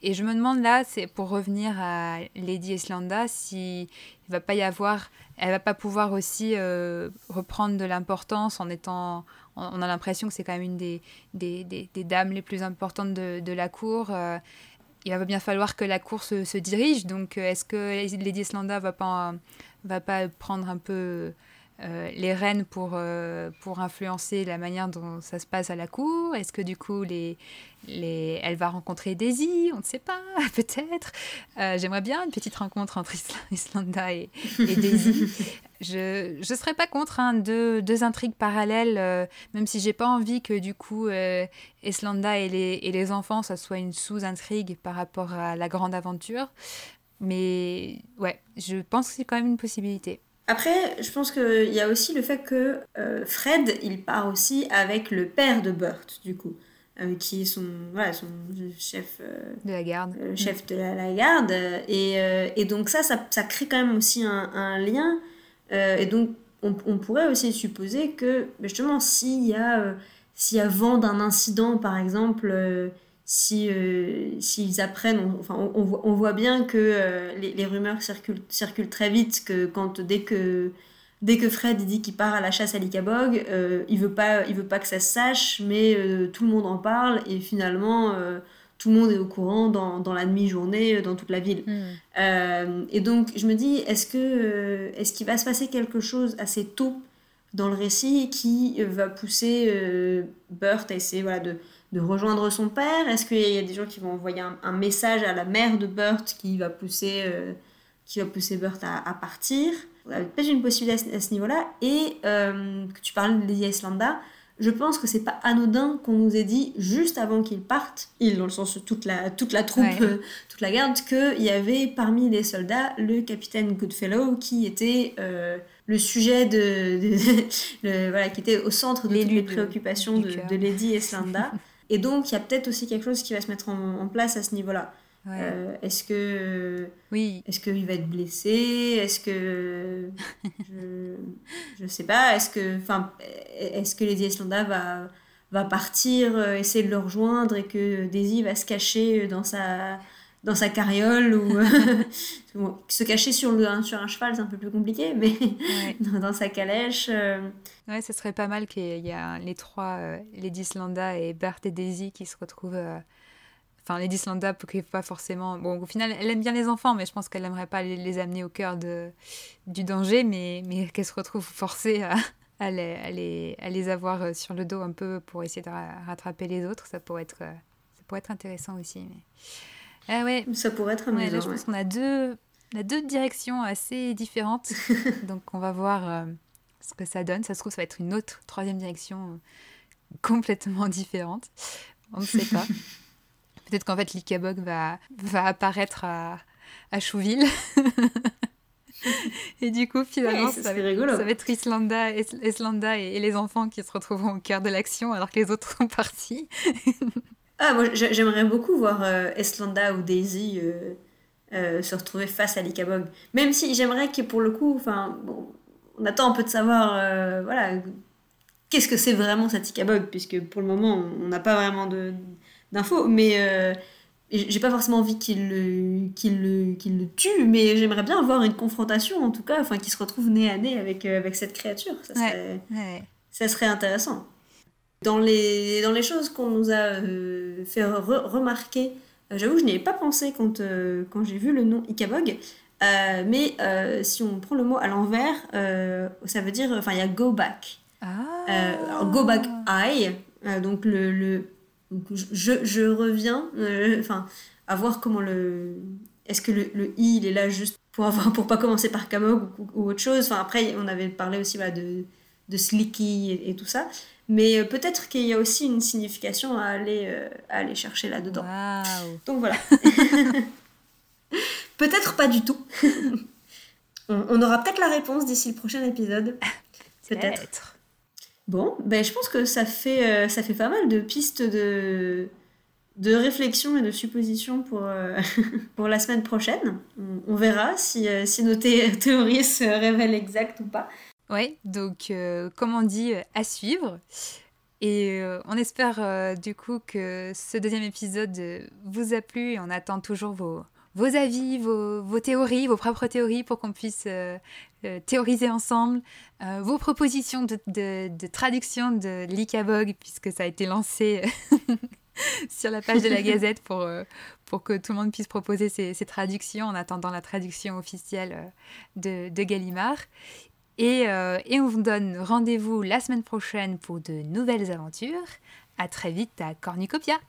Et je me demande là c'est pour revenir à Lady Islanda si il va pas y avoir elle va pas pouvoir aussi euh, reprendre de l'importance en étant on a l'impression que c'est quand même une des, des, des, dames les plus importantes de, de la cour euh, il va bien falloir que la course se dirige. Donc, euh, est-ce que Lady Islanda va pas, va pas prendre un peu les rênes pour, euh, pour influencer la manière dont ça se passe à la cour Est-ce que du coup, les, les... elle va rencontrer Daisy? On ne sait pas, <laughs> peut-être. J'aimerais bien une petite rencontre entre <laughs> Islanda et, Daisy. je ne serais pas contre hein, deux, deux, intrigues parallèles, euh, même si j'ai pas envie que du coup euh, Islanda et les, et les enfants, ça soit une sous-intrigue par rapport à la grande aventure. Mais ouais, je pense que c'est quand même une possibilité.
Après, je pense qu'il y a aussi le fait que euh, Fred, il part aussi avec le père de Burt, du coup, qui est son, voilà, son chef
de la garde.
chef de la, garde. Et, et, donc ça, ça, ça, crée quand même aussi un, un lien euh, et donc, on, pourrait aussi supposer que, justement, s'il y a, euh, s'il y a vent d'un incident, par exemple, euh, si s'ils apprennent, on, enfin, on, on, voit bien que les, rumeurs circulent, circulent très vite, que quand dès que dès que Fred dit qu'il part à la chasse à l'Ikabog, il veut pas il veut pas que ça se sache, mais tout le monde en parle et finalement tout le monde est au courant dans, dans la demi-journée, euh, dans toute la ville. Hmm. Euh, et donc, je me dis, est-ce que euh, est-ce qu'il va se passer quelque chose assez tôt dans le récit qui va pousser Burt à essayer voilà, de, de rejoindre son père? Est-ce qu'il y a des gens qui vont envoyer un, message à la mère de Burt qui va pousser, qui va pousser Burt à, à partir? Peut-être une possibilité à ce, niveau-là. Et que tu parles de Lady Islanda, je pense que c'est pas anodin qu'on nous ait dit juste avant qu'ils partent, ils dans le sens toute la, toute la troupe, euh, toute la garde, qu'il y avait parmi les soldats le capitaine Goodfellow qui était euh, le sujet de, <laughs> voilà, qui était au centre de toutes les préoccupations de, de, Lady Eslanda. <laughs> Et donc il y a peut-être aussi quelque chose qui va se mettre en, place à ce niveau-là. est-ce que
oui.
est-ce qu'il va être blessé? Est-ce que <laughs> je, je sais pas Est-ce que enfin est-ce que Lady Eslanda va va partir essayer de le rejoindre et que Daisy va se cacher dans sa dans sa carriole ou <laughs> <laughs> se cacher sur, le, sur un cheval, c'est un peu plus compliqué, mais dans, sa calèche. Euh.
Ouais, ce serait pas mal qu'il y ait les trois, euh, Lady Slanda et Bert et Daisy, qui se retrouvent. Euh, enfin, Lady Slanda, pas forcément. Bon, au final, elle aime bien les enfants, mais je pense qu'elle n'aimerait pas les, amener au cœur de, du danger, mais, mais qu'elle se retrouve forcée à, à, les, à, les, à, les, avoir sur le dos un peu pour essayer de rattraper les autres. Ça pourrait être, ça pourrait être intéressant aussi. Mais... Ah ouais.
Ça pourrait être amusant.
je pense qu'on a deux, a deux directions assez différentes. <laughs> Donc on va voir euh, ce que ça donne. Ça se trouve, ça va être une autre troisième direction euh, <laughs> complètement différente. On ne sait pas. <laughs> Peut-être qu'en fait, l'Ikabog va, va apparaître à, à Chouville. <laughs> et du coup, finalement, ça, va, rigolo. ça, va, être Islanda, Islanda et, et, les enfants qui se retrouveront au cœur de l'action alors que les autres sont partis.
Ah, moi, j'aimerais beaucoup voir euh, Eslanda ou Daisy euh, euh, se retrouver face à l'Ikabog. Même si j'aimerais que pour le coup, enfin, bon, on attend un peu de savoir, voilà, qu'est-ce que c'est vraiment cet Ikabog, puisque pour le moment, on n'a pas vraiment d'infos, mais j'ai pas forcément envie qu'il le, tue, mais j'aimerais bien avoir une confrontation, en tout cas, enfin, qu'il se retrouve nez à nez avec, avec cette créature. Ça serait, ça serait intéressant. Dans les, dans les choses qu'on nous a euh, fait remarquer, euh, j'avoue, je n'y avais pas pensé quand, euh, quand j'ai vu le nom Ikabog. mais si on prend le mot à l'envers, ça veut dire, enfin, il y a go back.
Ah.
go back I, donc le, le je, je, reviens, enfin, à voir comment le, est-ce que le, le i il est là juste pour avoir, pour pas commencer par Kamog ou, autre chose. Enfin après, on avait parlé aussi de, de Slicky et, et tout ça. Mais euh, peut-être qu'il y a aussi une signification à aller, euh, à aller chercher là-dedans. Donc voilà. <laughs> peut-être pas du tout. <laughs> on, aura peut-être la réponse d'ici le prochain épisode. <laughs> Peut-être. bon, ben, je pense que ça fait, euh, ça fait pas mal de pistes de, de réflexion et de supposition pour, <laughs> pour la semaine prochaine. On, verra si, si nos théories se révèlent exactes ou pas.
Oui, donc euh, comme on dit, euh, à suivre. Et euh, on espère du coup que ce deuxième épisode vous a plu et on attend toujours vos, vos avis, vos, vos, théories, vos propres théories pour qu'on puisse théoriser ensemble, vos propositions de, de, de traduction de l'ICABOG puisque ça a été lancé <laughs> sur la page de la <laughs> Gazette pour, pour que tout le monde puisse proposer ses, ses traductions en attendant la traduction officielle de, de Gallimard. Euh, et, on vous donne rendez-vous la semaine prochaine pour de nouvelles aventures. À très vite à Cornucopia.